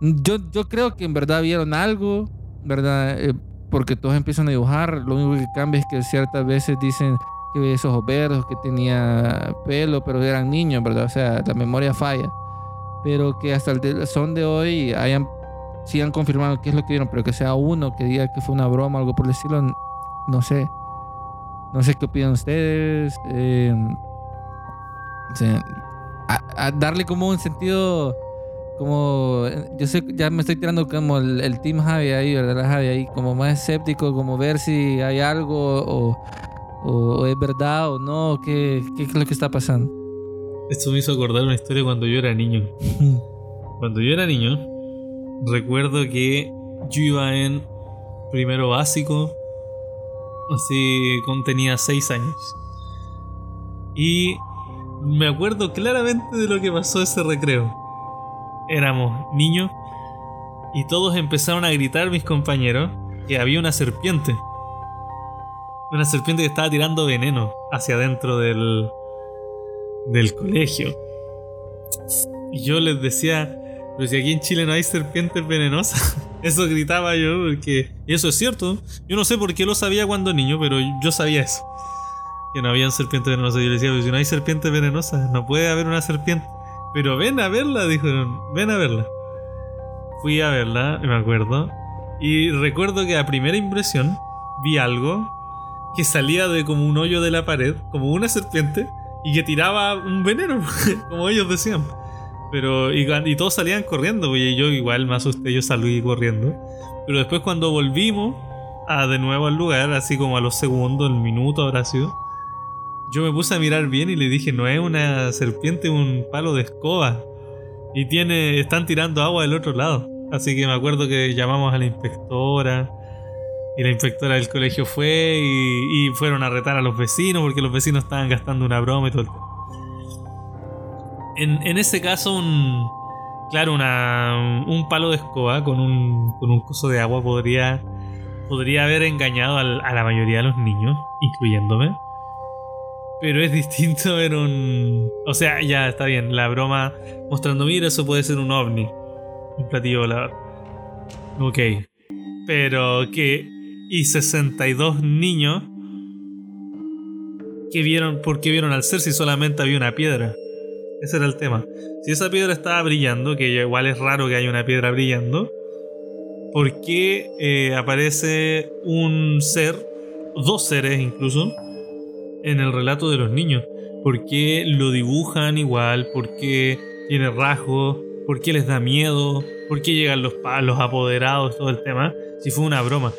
Yo, yo creo que en verdad vieron algo, ¿verdad? Eh, porque todos empiezan a dibujar, lo único que cambia es que ciertas veces dicen que esos ojos verdes, que tenía pelo, pero eran niños, ¿verdad? O sea, la memoria falla. Pero que hasta el son de hoy hayan, sigan confirmando qué es lo que vieron, pero que sea uno que diga que fue una broma o algo por el estilo, no sé. No sé qué opinan ustedes. eh, a, a darle como un sentido como yo sé ya me estoy tirando como el, el team Javi ahí verdad Javi ahí como más escéptico como ver si hay algo o, o- o es verdad o no qué, qué es lo que está pasando Esto me hizo acordar una historia cuando yo era niño. Cuando yo era niño, recuerdo que yo iba en primero básico, así tenía 6 años. Y me acuerdo claramente de lo que pasó ese recreo. Éramos niños y todos empezaron a gritar mis compañeros que había una serpiente. Una serpiente que estaba tirando veneno hacia adentro del, del colegio. Y yo les decía, pero si aquí en Chile no hay serpientes venenosas. Eso gritaba yo, porque... Eso es cierto. Yo no sé por qué lo sabía cuando niño, pero yo sabía eso. Que no habían serpientes venenosas. Yo les decía, pero si no hay serpientes venenosas, no puede haber una serpiente. Pero ven a verla, dijeron, ven a verla. Fui a verla, me acuerdo. Y recuerdo que a primera impresión vi algo que salía de como un hoyo de la pared, como una serpiente, y que tiraba un veneno, como ellos decían. Pero, y, y todos salían corriendo, pues, y yo igual me asusté, yo salí corriendo. Pero después cuando volvimos a de nuevo al lugar, así como a los segundos, el minuto habrá sido, yo me puse a mirar bien y le dije, no es una serpiente, un palo de escoba. Y tiene, están tirando agua del otro lado. Así que me acuerdo que llamamos a la inspectora. Y la inspectora del colegio fue y, fueron a retar a los vecinos porque los vecinos estaban gastando una broma y todo el. En, en ese caso, un. Claro, una, un palo de escoba con un, con un coso de agua podría, podría haber engañado a la mayoría de los niños, incluyéndome. Pero es distinto ver un. O sea, ya está bien, la broma mostrando, mira, eso puede ser un ovni. Un platillo volador. Ok. Pero que. Y 62 niños. Que vieron. ¿Por qué vieron al ser si solamente había una piedra? Ese era el tema. Si esa piedra estaba brillando, que igual es raro que haya una piedra brillando, ¿por qué eh, aparece un ser, dos seres incluso, en el relato de los niños? ¿Por qué lo dibujan igual? ¿Por qué tiene rasgos? ¿Por qué les da miedo? ¿Por qué llegan los, pa- los apoderados? Todo el tema. Si fue una broma.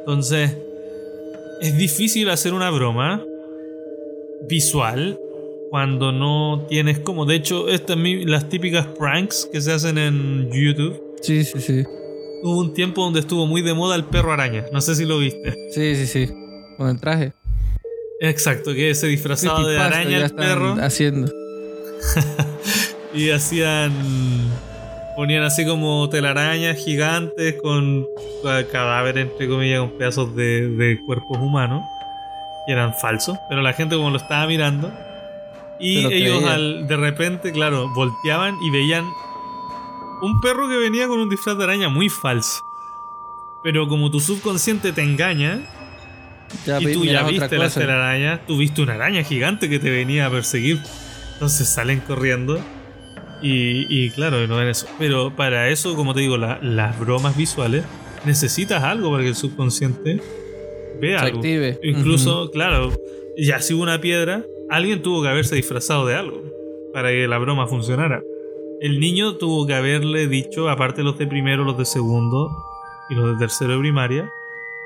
Entonces, es difícil hacer una broma visual cuando no tienes como. De hecho, estas las típicas pranks que se hacen en YouTube. sí sí sí Hubo un tiempo donde estuvo muy de moda el perro araña. No sé si lo viste. sí sí sí con el traje Exacto, que se disfrazaba de araña el perro haciendo y hacían. Ponían así como telarañas gigantes con ca- cadáveres, entre comillas, con pedazos de, de cuerpos humanos. Y eran falsos, pero la gente como lo estaba mirando. Y ellos al, de repente, claro, volteaban y veían un perro que venía con un disfraz de araña muy falso. Pero como tu subconsciente te engaña, ya y tú ya viste la telaraña, tú viste una araña gigante que te venía a perseguir. Entonces salen corriendo. Y, y claro, no ven eso. Pero para eso, como te digo, la- las bromas visuales, necesitas algo para que el subconsciente vea Se algo. active. Incluso, claro, ya si hubo una piedra, alguien tuvo que haberse disfrazado de algo para que la broma funcionara. El niño tuvo que haberle dicho, aparte los de primero, los de segundo y los de tercero de primaria,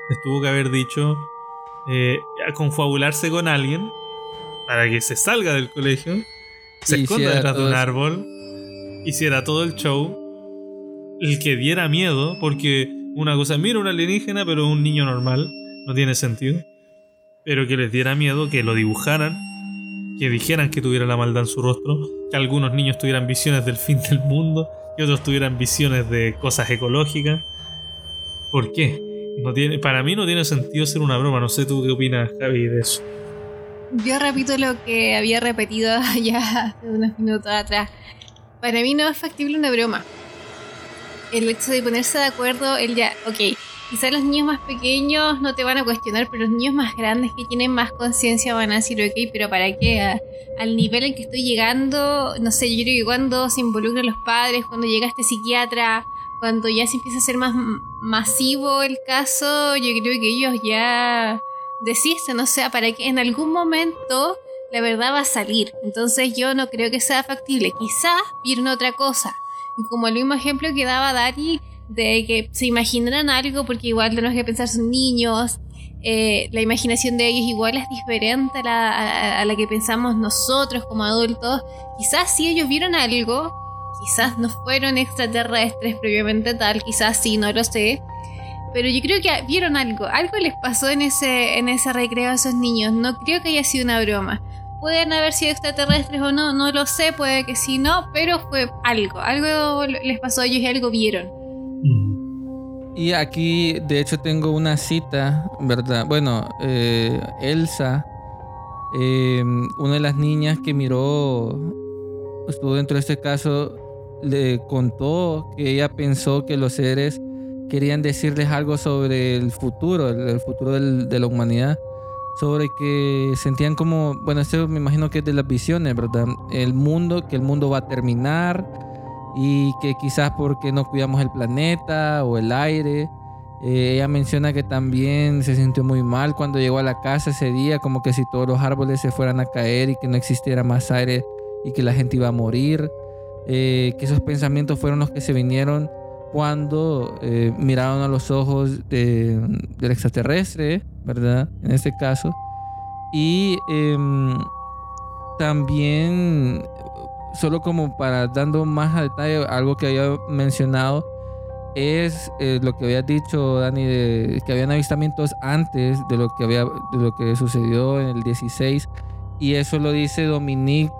les tuvo que haber dicho eh, a confabularse con alguien para que se salga del colegio, se Y esconda detrás de un árbol, hiciera todo el show, el que diera miedo, porque una cosa, mira un alienígena, pero un niño normal, no tiene sentido, pero que les diera miedo, que lo dibujaran, que dijeran que tuviera la maldad en su rostro, que algunos niños tuvieran visiones del fin del mundo, que otros tuvieran visiones de cosas ecológicas. ¿Por qué? No tiene, para mí no tiene sentido ser una broma. No sé tú qué opinas, Javi, de eso. yo repito lo que había repetido ya hace unos minutos atrás. Para mí no es factible una broma. El hecho de ponerse de acuerdo, él ya, ok, quizás los niños más pequeños no te van a cuestionar, pero los niños más grandes que tienen más conciencia van a decir, ok, pero ¿para qué? Al nivel en que estoy llegando, no sé, yo creo que cuando se involucran los padres, cuando llega este psiquiatra, cuando ya se empieza a ser más masivo el caso, yo creo que ellos ya desisten, o sea, para que en algún momento la verdad va a salir. Entonces yo no creo que sea factible. Quizás vieron otra cosa. Y como el mismo ejemplo que daba Dari, de que se imaginaran algo, porque igual tenemos que pensar son niños, eh, la imaginación de ellos igual es diferente a la, a- a la que pensamos nosotros como adultos. Quizás si ellos vieron algo, quizás no fueron extraterrestres previamente tal, quizás sí, no lo sé. Pero yo creo que vieron algo, algo les pasó en ese, en ese recreo a esos niños. No creo que haya sido una broma. Pueden haber sido extraterrestres o no, no lo sé, puede que sí, no, pero fue algo, algo les pasó a ellos y algo vieron. Y aquí, de hecho, tengo una cita, ¿verdad? Bueno, eh, Elsa, eh, una de las niñas que miró, estuvo dentro de este caso, le contó que ella pensó que los seres querían decirles algo sobre el futuro, el, futuro de la humanidad, sobre que sentían como, bueno, esto me imagino que es de las visiones, ¿verdad? El mundo, que el mundo va a terminar y que quizás porque no cuidamos el planeta o el aire. Eh, ella menciona que también se sintió muy mal cuando llegó a la casa ese día, como que si todos los árboles se fueran a caer y que no existiera más aire y que la gente iba a morir. Eh, que esos pensamientos fueron los que se vinieron cuando eh, miraron a los ojos de- del extraterrestre, ¿verdad? En este caso. Y em, también, solo como para dando más a detalle, algo que había mencionado, es eh, lo que había dicho Dani, de, que habían avistamientos antes de lo que, había, de lo que sucedió en el 16. Y eso lo dice Dominique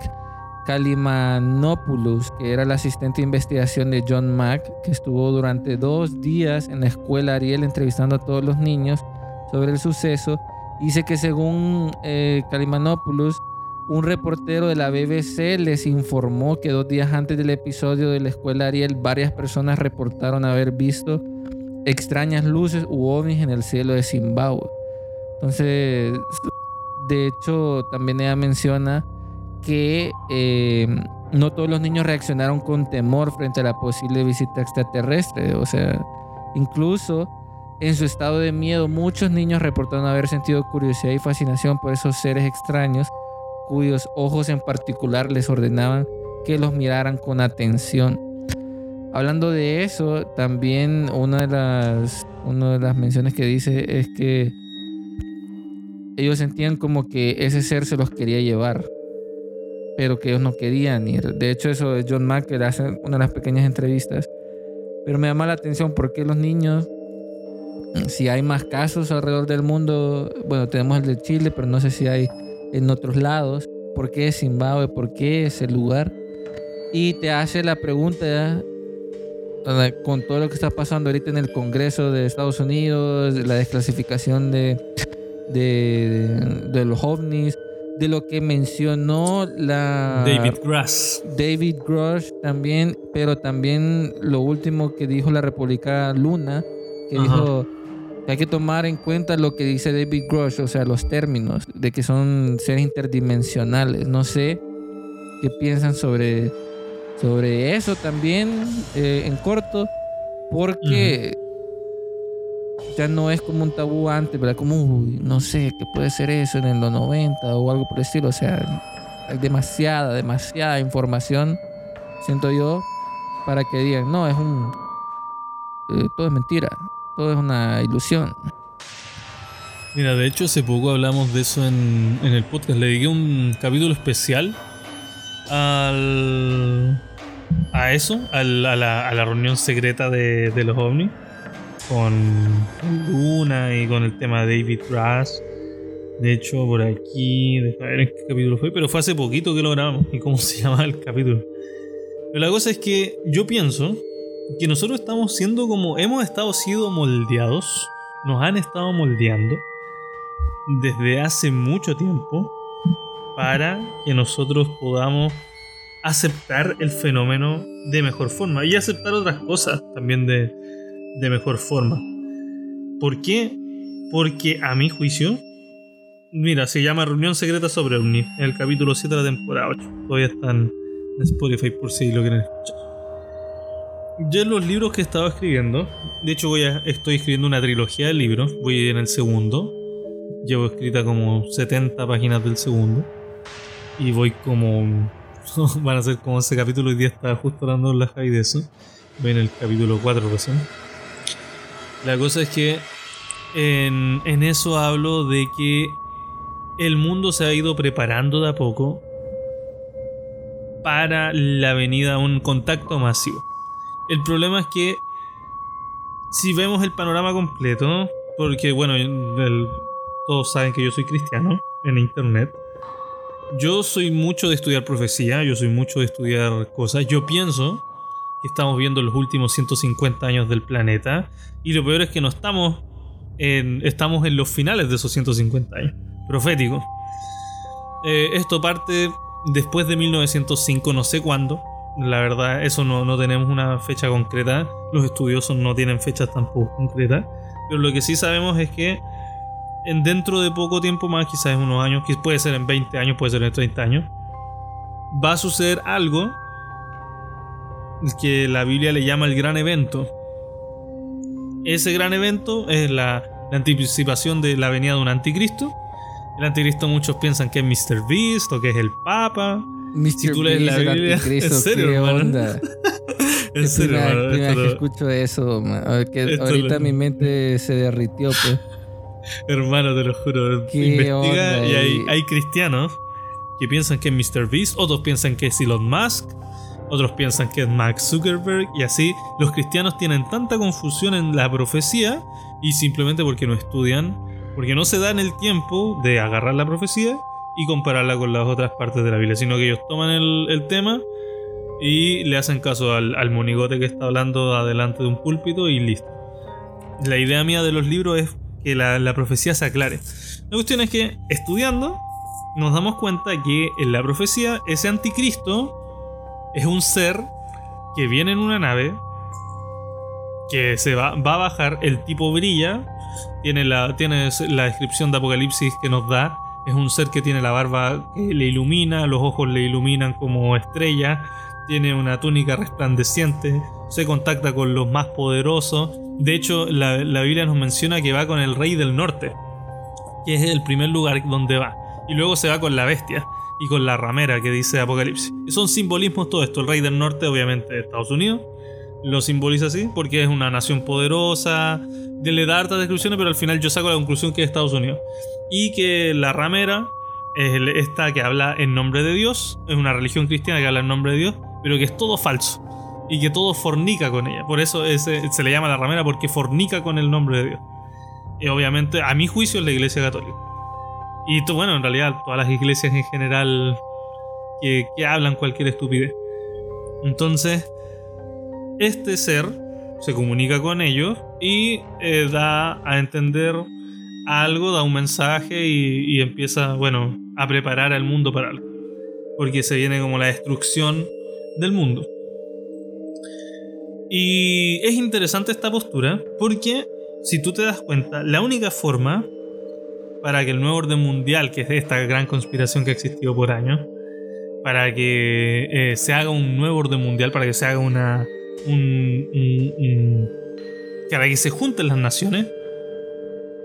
Kalimanopoulos, que era el asistente de investigación de John Mack, que estuvo durante dos días en la escuela Ariel entrevistando a todos los niños sobre el suceso. Dice que según eh, Kalimanopoulos, un reportero de la BBC les informó que dos días antes del episodio de la escuela Ariel, varias personas reportaron haber visto extrañas luces u ovnis en el cielo de Zimbabue. Entonces, de hecho, también ella menciona que eh, no todos los niños reaccionaron con temor frente a la posible visita extraterrestre. O sea, incluso en su estado de miedo, muchos niños reportaron haber sentido curiosidad y fascinación por esos seres extraños cuyos ojos en particular les ordenaban que los miraran con atención. Hablando de eso, también una de las, una de las menciones que dice es que ellos sentían como que ese ser se los quería llevar, pero que ellos no querían ir. De hecho, eso de John Mack, que le hace una de las pequeñas entrevistas. Pero me llama la atención porque los niños, si hay más casos alrededor del mundo, bueno, tenemos el de Chile, pero no sé si hay en otros lados. ¿Por qué Zimbabue? ¿Por qué ese lugar? Y te hace la pregunta con todo lo que está pasando ahorita en el Congreso de Estados Unidos, la desclasificación de, de, de los ovnis, de lo que mencionó la David Grass. David Grush también, pero también lo último que dijo la República Luna, que Ajá. dijo que hay que tomar en cuenta lo que dice David Grush, o sea, los términos, de que son seres interdimensionales. No sé qué piensan sobre, sobre eso también eh, en corto, porque ya no es como un tabú antes, ¿verdad? Como, uy, no sé, ¿qué puede ser eso en los 90 o algo por el estilo? O sea, hay demasiada, demasiada información, siento yo, para que digan, no, es un... eh, todo es mentira, todo es una ilusión. Mira, de hecho hace poco hablamos de eso en, en el podcast. Le dediqué un capítulo especial al, a eso, a, la, a la reunión secreta de, de los ovnis. Con, Luna y con el tema de David Rush. De hecho, por aquí, déjame ver en qué capítulo fue, pero fue hace poquito que lo grabamos. ¿Y cómo se llama el capítulo? Pero la cosa es que yo pienso que nosotros estamos siendo como. Hemos estado siendo moldeados. Nos han estado moldeando desde hace mucho tiempo para que nosotros podamos aceptar el fenómeno de mejor forma y aceptar otras cosas también de, de mejor forma. ¿Por qué? Porque a mi juicio, mira, se llama Reunión Secreta sobre OVNI, el capítulo 7 de la temporada 8. Todavía están en Spotify por si lo quieren escuchar. Yo en los libros que he estado escribiendo, de hecho voy a, estoy escribiendo una trilogía de libros, voy en el segundo, llevo escrita como 70 páginas del segundo, y voy como, van a ser como ese capítulo, hoy día estaba justo dando la high de eso, voy en el capítulo 4 recién. La cosa es que en, en eso hablo de que el mundo se ha ido preparando de a poco para la venida a un contacto masivo. El problema es que si vemos el panorama completo, porque bueno, todos saben que yo soy cristiano en internet. Yo soy mucho de estudiar profecía, yo soy mucho de estudiar cosas. Yo pienso que estamos viendo los últimos 150 años del planeta y lo peor es que no estamos en, estamos en los finales de esos 150 años. Profético. Eh, esto parte después de 1905, no sé cuándo. La verdad, eso no, no tenemos una fecha concreta. Los estudiosos no tienen fechas tampoco concretas. Pero lo que sí sabemos es que en dentro de poco tiempo más, quizás en unos años, puede ser en 20 años, puede ser en 30 años, va a suceder algo que la Biblia le llama el gran evento. Ese gran evento es la, la anticipación de la venida de un anticristo. El anticristo muchos piensan que es Mr. Beast o que es el Papa. Mr. Si tú lees la Beast, el Biblia- ¿en serio, ¿qué hermano? onda? En Es serio, primera- hermano, primera esto que escucho eso, man. Que ahorita lo- mi mente se derritió, pues. Hermano, te lo juro. ¿Qué Investiga onda y hay, ahí? hay cristianos que piensan que es Mr. Beast, otros piensan que es Elon Musk, otros piensan que es Mark Zuckerberg y así. Los cristianos tienen tanta confusión en la profecía y simplemente porque no estudian, porque no se dan el tiempo de agarrar la profecía y compararla con las otras partes de la Biblia, sino que ellos toman el, tema y le hacen caso al, al monigote que está hablando adelante de un púlpito y listo. La idea mía de los libros es que la, la profecía se aclare. La cuestión es que estudiando nos damos cuenta que en la profecía ese anticristo es un ser que viene en una nave que se va, va a bajar, el tipo brilla, tiene la, la descripción de Apocalipsis que nos da, es un ser que tiene la barba que le ilumina, los ojos le iluminan como estrellas, tiene una túnica resplandeciente, se contacta con los más poderosos. De hecho, la, la Biblia nos menciona que va con el rey del norte, que es el primer lugar donde va. Y luego se va con la bestia y con la ramera que dice Apocalipsis. Son simbolismos todo esto. El rey del norte, obviamente, de Estados Unidos, lo simboliza así porque es una nación poderosa. Le da hartas descripciones, pero al final yo saco la conclusión que es Estados Unidos. Y que la ramera es esta que habla en nombre de Dios, es una religión cristiana que habla en nombre de Dios, pero que es todo falso y que todo fornica con ella. Por eso ese- se le llama la ramera porque fornica con el nombre de Dios. Y obviamente, a mi juicio, es la iglesia católica. Y tú, bueno, en realidad, todas las iglesias en general que, hablan cualquier estupidez. Entonces, este ser se comunica con ellos y eh, da a entender algo, da un mensaje y, y empieza, bueno, a preparar al mundo para algo. Porque se viene como la destrucción del mundo. Y es interesante esta postura porque, si tú te das cuenta, la única forma para que el nuevo orden mundial, que es esta gran conspiración que ha existido por años, para que eh, se haga un nuevo orden mundial, para que se haga una. Un, un- un- para que se junten las naciones,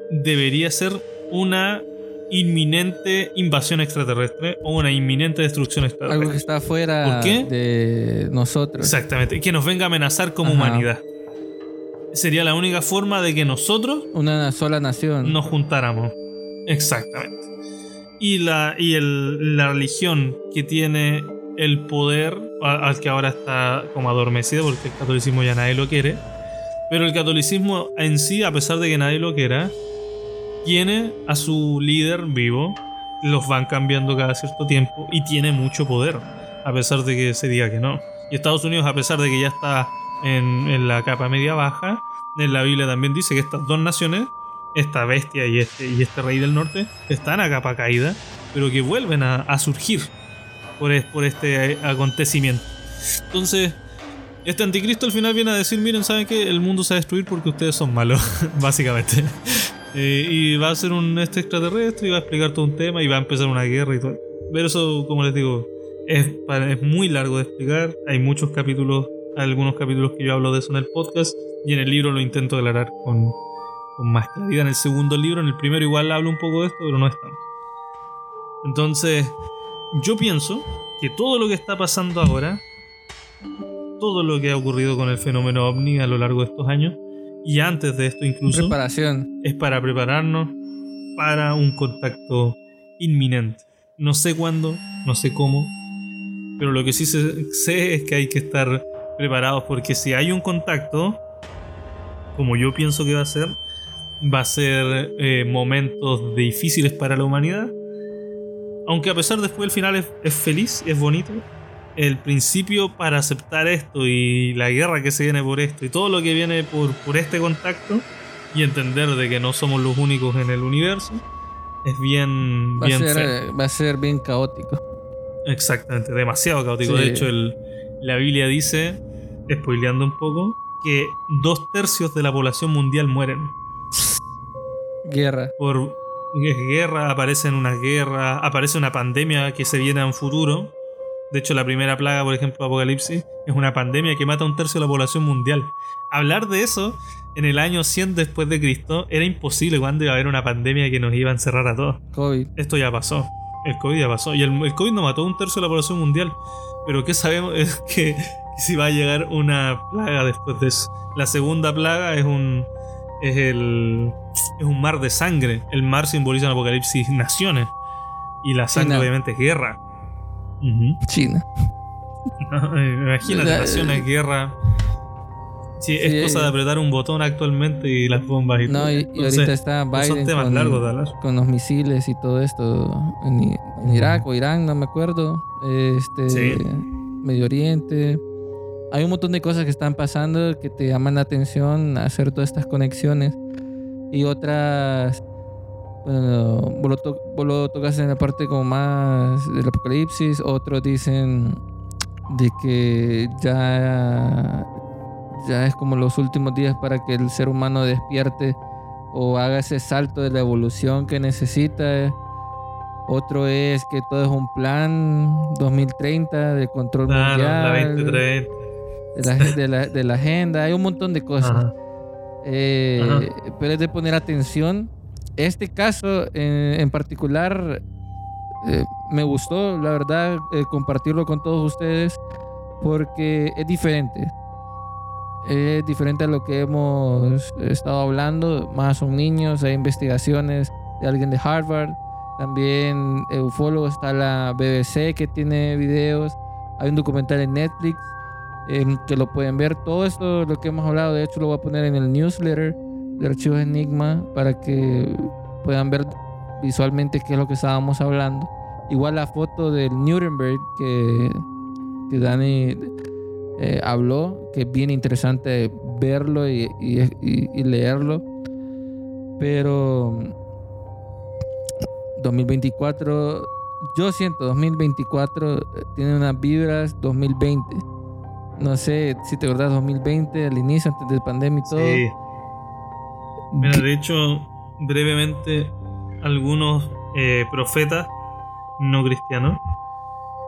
debería ser una inminente invasión extraterrestre o una inminente destrucción Algo extraterrestre. que está fuera de nosotros. Exactamente, que nos venga a amenazar como Ajá. humanidad. Sería la única forma de que nosotros Una sola nación. nos juntáramos. Exactamente. Y la, y el- la religión que tiene el poder, al que ahora está como adormecido, porque el catolicismo ya nadie lo quiere. Pero el catolicismo en sí, a pesar de que nadie lo quiera, tiene a su líder vivo, los van cambiando cada cierto tiempo y tiene mucho poder, a pesar de que se diga que no. Y Estados Unidos, a pesar de que ya está en, en la capa media baja, en la Biblia también dice que estas dos naciones esta bestia y este, y este rey del norte están a capa caída, pero que vuelven a, surgir por, por este eh, acontecimiento. Entonces, este anticristo al final viene a decir, miren, ¿saben qué? El mundo se va a destruir porque ustedes son malos, básicamente. Eh, y va a ser un este extraterrestre y va a explicar todo un tema y va a empezar una guerra y todo. Pero eso, como les digo, es, es muy largo de explicar. Hay muchos capítulos, algunos capítulos que yo hablo de eso en el podcast y en el libro lo intento aclarar con, con más claridad. En el segundo libro, en el primero igual hablo un poco de esto, pero no es tanto. Entonces, yo pienso que todo lo que está pasando ahora, todo lo que ha ocurrido con el fenómeno ovni a lo largo de estos años, y antes de esto incluso, Preparación. es para prepararnos para un contacto inminente. No sé cuándo, no sé cómo, pero lo que sí sé es que hay que estar preparados porque si hay un contacto, como yo pienso que va a ser, va a ser eh, momentos difíciles para la humanidad. Aunque a pesar después el final es, es feliz, es bonito. El principio para aceptar esto y la guerra que se viene por esto y todo lo que viene por, por este contacto y entender de que no somos los únicos en el universo es bien, Va a, ser, va a ser bien caótico. Exactamente, demasiado caótico. Sí. De hecho, el- la Biblia dice, spoileando un poco, que dos tercios de la población mundial mueren. Guerra. Por guerra, aparecen una guerra, aparece una pandemia que se viene a un futuro. De hecho, la primera plaga, por ejemplo, Apocalipsis, es una pandemia que mata a un tercio de la población mundial. Hablar de eso en el año 100 después de Cristo era imposible cuando iba a haber una pandemia que nos iba a encerrar a todos COVID. esto ya pasó. El COVID ya pasó. Y el, el COVID no mató a un tercio de la población mundial. Pero ¿qué sabemos? Es que si va a llegar una plaga después de eso. La segunda plaga es un. Es el. Es un mar de sangre. El mar simboliza en Apocalipsis naciones. Y la sangre, China. obviamente, es guerra. Ujú. China. Imagínate, La- naciones, guerra. Sí, es cosa de eh. apretar un botón actualmente y las bombas y No, todo. y, y ahorita está Biden temas con, largos con los misiles y todo esto en Irak o Irán, no me acuerdo. Este, Sí. Medio Oriente. Hay un montón de cosas que están pasando que te llaman la atención hacer todas estas conexiones. Y otras, bueno, vos lo, to- vos lo tocas en la parte como más del apocalipsis. Otros dicen de que ya, ya es como los últimos días para que el ser humano despierte o haga ese salto de la evolución que necesita. Otro es que todo es un plan 2030 de control Claro, la mundial, 2030. De la, de la- de la agenda, hay un montón de cosas. Ajá. Eh, pero es de poner atención. Este caso eh, en particular eh, me gustó, la verdad, eh, compartirlo con todos ustedes porque es diferente. Es diferente a lo que hemos estado hablando. Más son niños, hay investigaciones de alguien de Harvard. También ufólogos, está la BBC que tiene videos. Hay un documental en Netflix que lo pueden ver. Todo esto, lo que hemos hablado, de hecho, lo voy a poner en el newsletter de Archivos Enigma para que puedan ver visualmente qué es lo que estábamos hablando. Igual la foto del Nuremberg que, que Dani eh, habló, que es bien interesante verlo y- y leerlo. Pero 2024, yo siento 2024 eh, tiene unas vibras 2020. No sé si te acordás 2020, al inicio, antes de pandemia y todo. Sí. Mira, de hecho, brevemente, algunos eh, profetas no cristianos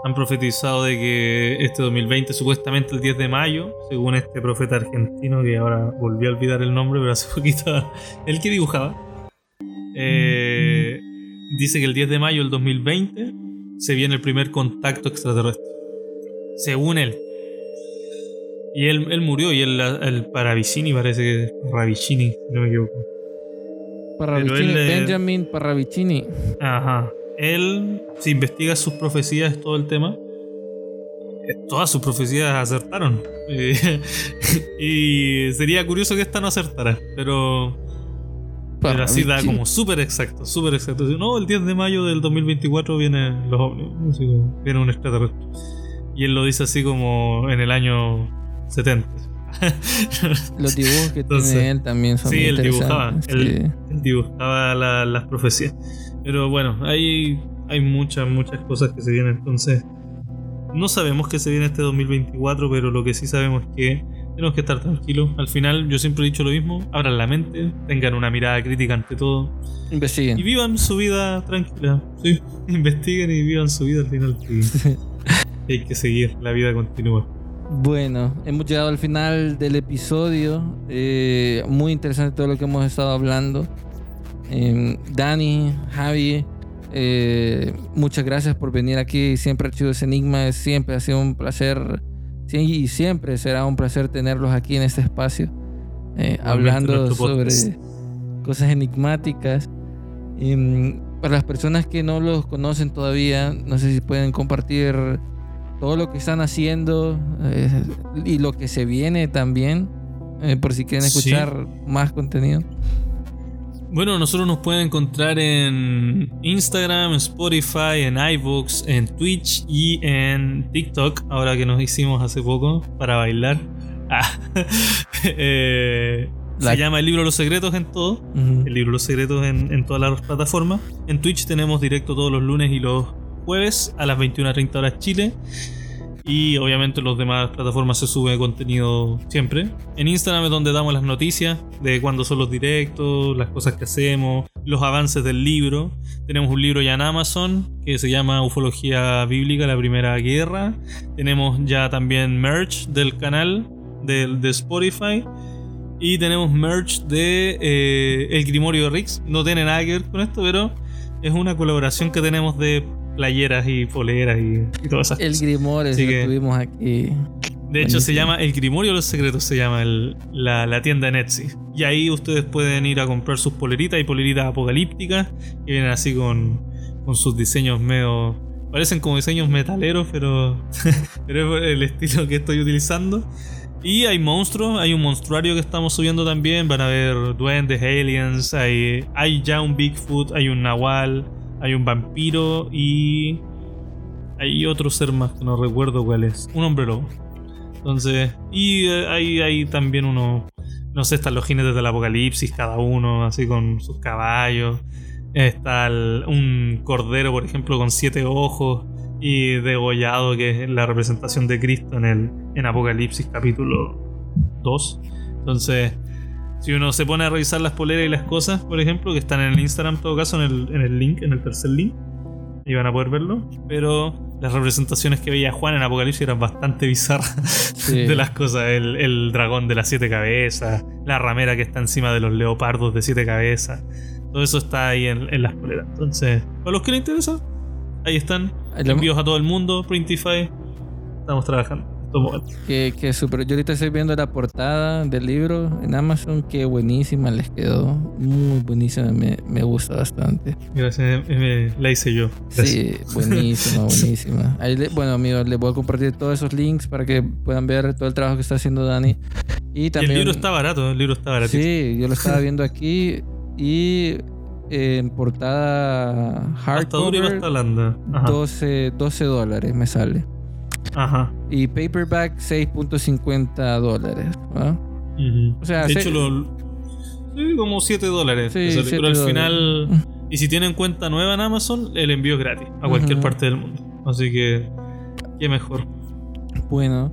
han profetizado de que este 2020, supuestamente el 10 de mayo, según este profeta argentino que ahora volví a olvidar el nombre, pero hace poquito, el que dibujaba, eh, dice que el 10 de mayo del 2020 se viene el primer contacto extraterrestre. Según él. Y él, él murió y él, el Paravicini parece que es Ravicini, si no me equivoco. Parravicini, Pero él, Benjamin Parravicini. Ajá. Él, si investiga sus profecías, todo el tema, eh, todas sus profecías acertaron. Y sería curioso que esta no acertara, pero, pero así da como súper exacto, súper exacto. No, el 10 de mayo del 2024 vienen los ovnis, viene un extraterrestre. Y él lo dice así como en el año 70. Los dibujos que Entonces, tiene él también son sí, muy él dibujaba. interesantes. Él, él dibujaba la- las profecías. Pero bueno, hay, hay muchas, muchas cosas que se vienen. Entonces, no sabemos qué se viene este 2024, pero lo que sí sabemos es que tenemos que estar tranquilos. Al final, yo siempre he dicho lo mismo: abran la mente, tengan una mirada crítica ante todo Sí. Investiguen. y vivan su vida tranquila. Sí, investiguen y vivan su vida al final. sí. hay que seguir, la vida continúa. Bueno, hemos llegado al final del episodio. Eh, muy interesante todo lo que hemos estado hablando. Eh, Dani, Javi, eh, muchas gracias por venir aquí. Siempre Archivos Enigma, siempre ha sido un placer. Y siempre será un placer tenerlos aquí en este espacio. eh, hablando sobre cosas enigmáticas. Mm, para las personas que no los conocen todavía, no sé si pueden compartir todo lo que están haciendo eh, y lo que se viene también, eh, por si quieren Sí. escuchar más contenido. Bueno, nosotros nos pueden encontrar en Instagram, en Spotify, en iVoox, en Twitch y en TikTok, ahora que nos hicimos hace poco para bailar. Ah, eh, La- Se llama El Libro de los Secretos en todo. El Libro de los Secretos en, en todas las plataformas. En Twitch tenemos directo todos los lunes y los jueves a las 21.30 horas Chile. Y obviamente en las demás plataformas se sube contenido siempre. En Instagram es donde damos las noticias de cuándo son los directos, las cosas que hacemos, los avances del libro. Tenemos un libro ya en Amazon que se llama Ufología Bíblica, la Primera Guerra. Tenemos ya también merch del canal de, de Spotify. Y tenemos merch de eh, El Grimorio de Rix. No tiene nada que ver con esto, pero es una colaboración que tenemos de playeras y poleras y, y todas esas El cosas. Lo que- tuvimos aquí. De hecho, se llama El Grimorio de los Secretos, se llama el- la, la tienda en Etsy. Y ahí ustedes pueden ir a comprar sus poleritas y poleritas apocalípticas que vienen así con, con sus diseños medio. Parecen como diseños metaleros, pero, pero es el estilo que estoy utilizando. Y hay monstruos, hay un monstruario que estamos subiendo también. Van a ver duendes, aliens, hay, hay ya un Bigfoot, hay un Nahual, hay un vampiro y. Hay otro ser más que no recuerdo cuál es. Un hombre lobo. Entonces, y eh, hay, hay también uno, no sé, están los jinetes del apocalipsis, cada uno así con sus caballos. Está un cordero, por ejemplo, con siete ojos y degollado, que es la representación de Cristo en, el, en Apocalipsis capítulo 2. Entonces, si uno se pone a revisar las poleras y las cosas, por ejemplo, que están en el Instagram, en todo caso, en el, en el link, en el tercer link, y van a poder verlo. Pero las representaciones que veía Juan en Apocalipsis eran bastante bizarras Sí. de las cosas. El, el dragón de las siete cabezas, la ramera que está encima de los leopardos de siete cabezas. Todo eso está ahí en, en las poleras. Entonces, para los que les interesa, ahí están. Envíos a todo el mundo, Printify. Estamos trabajando. Que, que super. Yo ahorita estoy viendo la portada del libro en Amazon. Que buenísima les quedó. Muy buenísima. Me, me gusta bastante. Gracias, eh, la hice yo. Gracias. Sí, buenísima, buenísima. Ahí le- bueno, amigos, les voy a compartir todos esos links para que puedan ver todo el trabajo que está haciendo Dani. Y Y el también. libro está barato, el libro está barato. Sí, yo lo estaba viendo aquí. Y en portada hardcover, hasta blanda. Ajá. 12, 12 dólares me sale. Ajá. Y paperback 6.50 dólares. sea, de se- hecho, lo, sí, como 7 dólares. Sí, pero al final, y si tienen cuenta nueva en Amazon, el envío es gratis a cualquier parte del mundo. Así que, qué mejor. Bueno,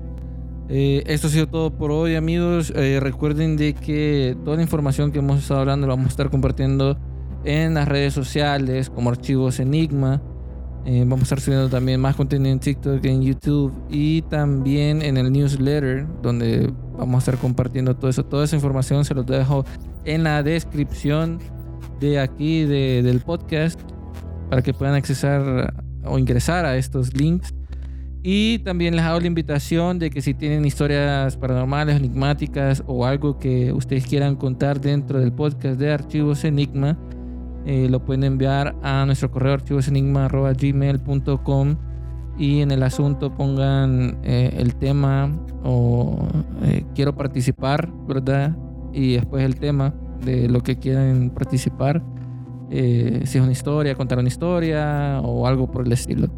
eh, esto ha sido todo por hoy, amigos. Eh, recuerden de que toda la información que hemos estado hablando la vamos a estar compartiendo en las redes sociales como Archivos Enigma. Eh, vamos a estar subiendo también más contenido en TikTok, en YouTube y también en el newsletter donde vamos a estar compartiendo todo eso. Toda esa información se los dejo en la descripción de aquí de- del podcast para que puedan accesar o ingresar a estos links. Y también les hago la invitación de que si tienen historias paranormales, enigmáticas o algo que ustedes quieran contar dentro del podcast de Archivos Enigma, eh, lo pueden enviar a nuestro correo archivosenigma.gmail.com y en el asunto pongan eh, el tema o eh, quiero participar, ¿verdad? Y después el tema de lo que quieran participar. eh, si es una historia, contar una historia o algo por el estilo.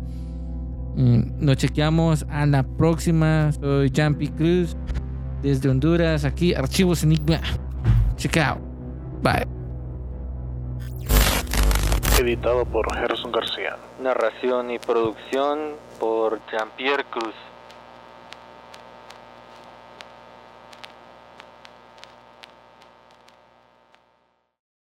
Mm, Nos chequeamos a la próxima. Soy Jampi Cruz Desde Honduras, aquí, Archivos Enigma. Check out. Bye. Editado por Gerson García. Narración y producción por Jean-Pierre Cruz.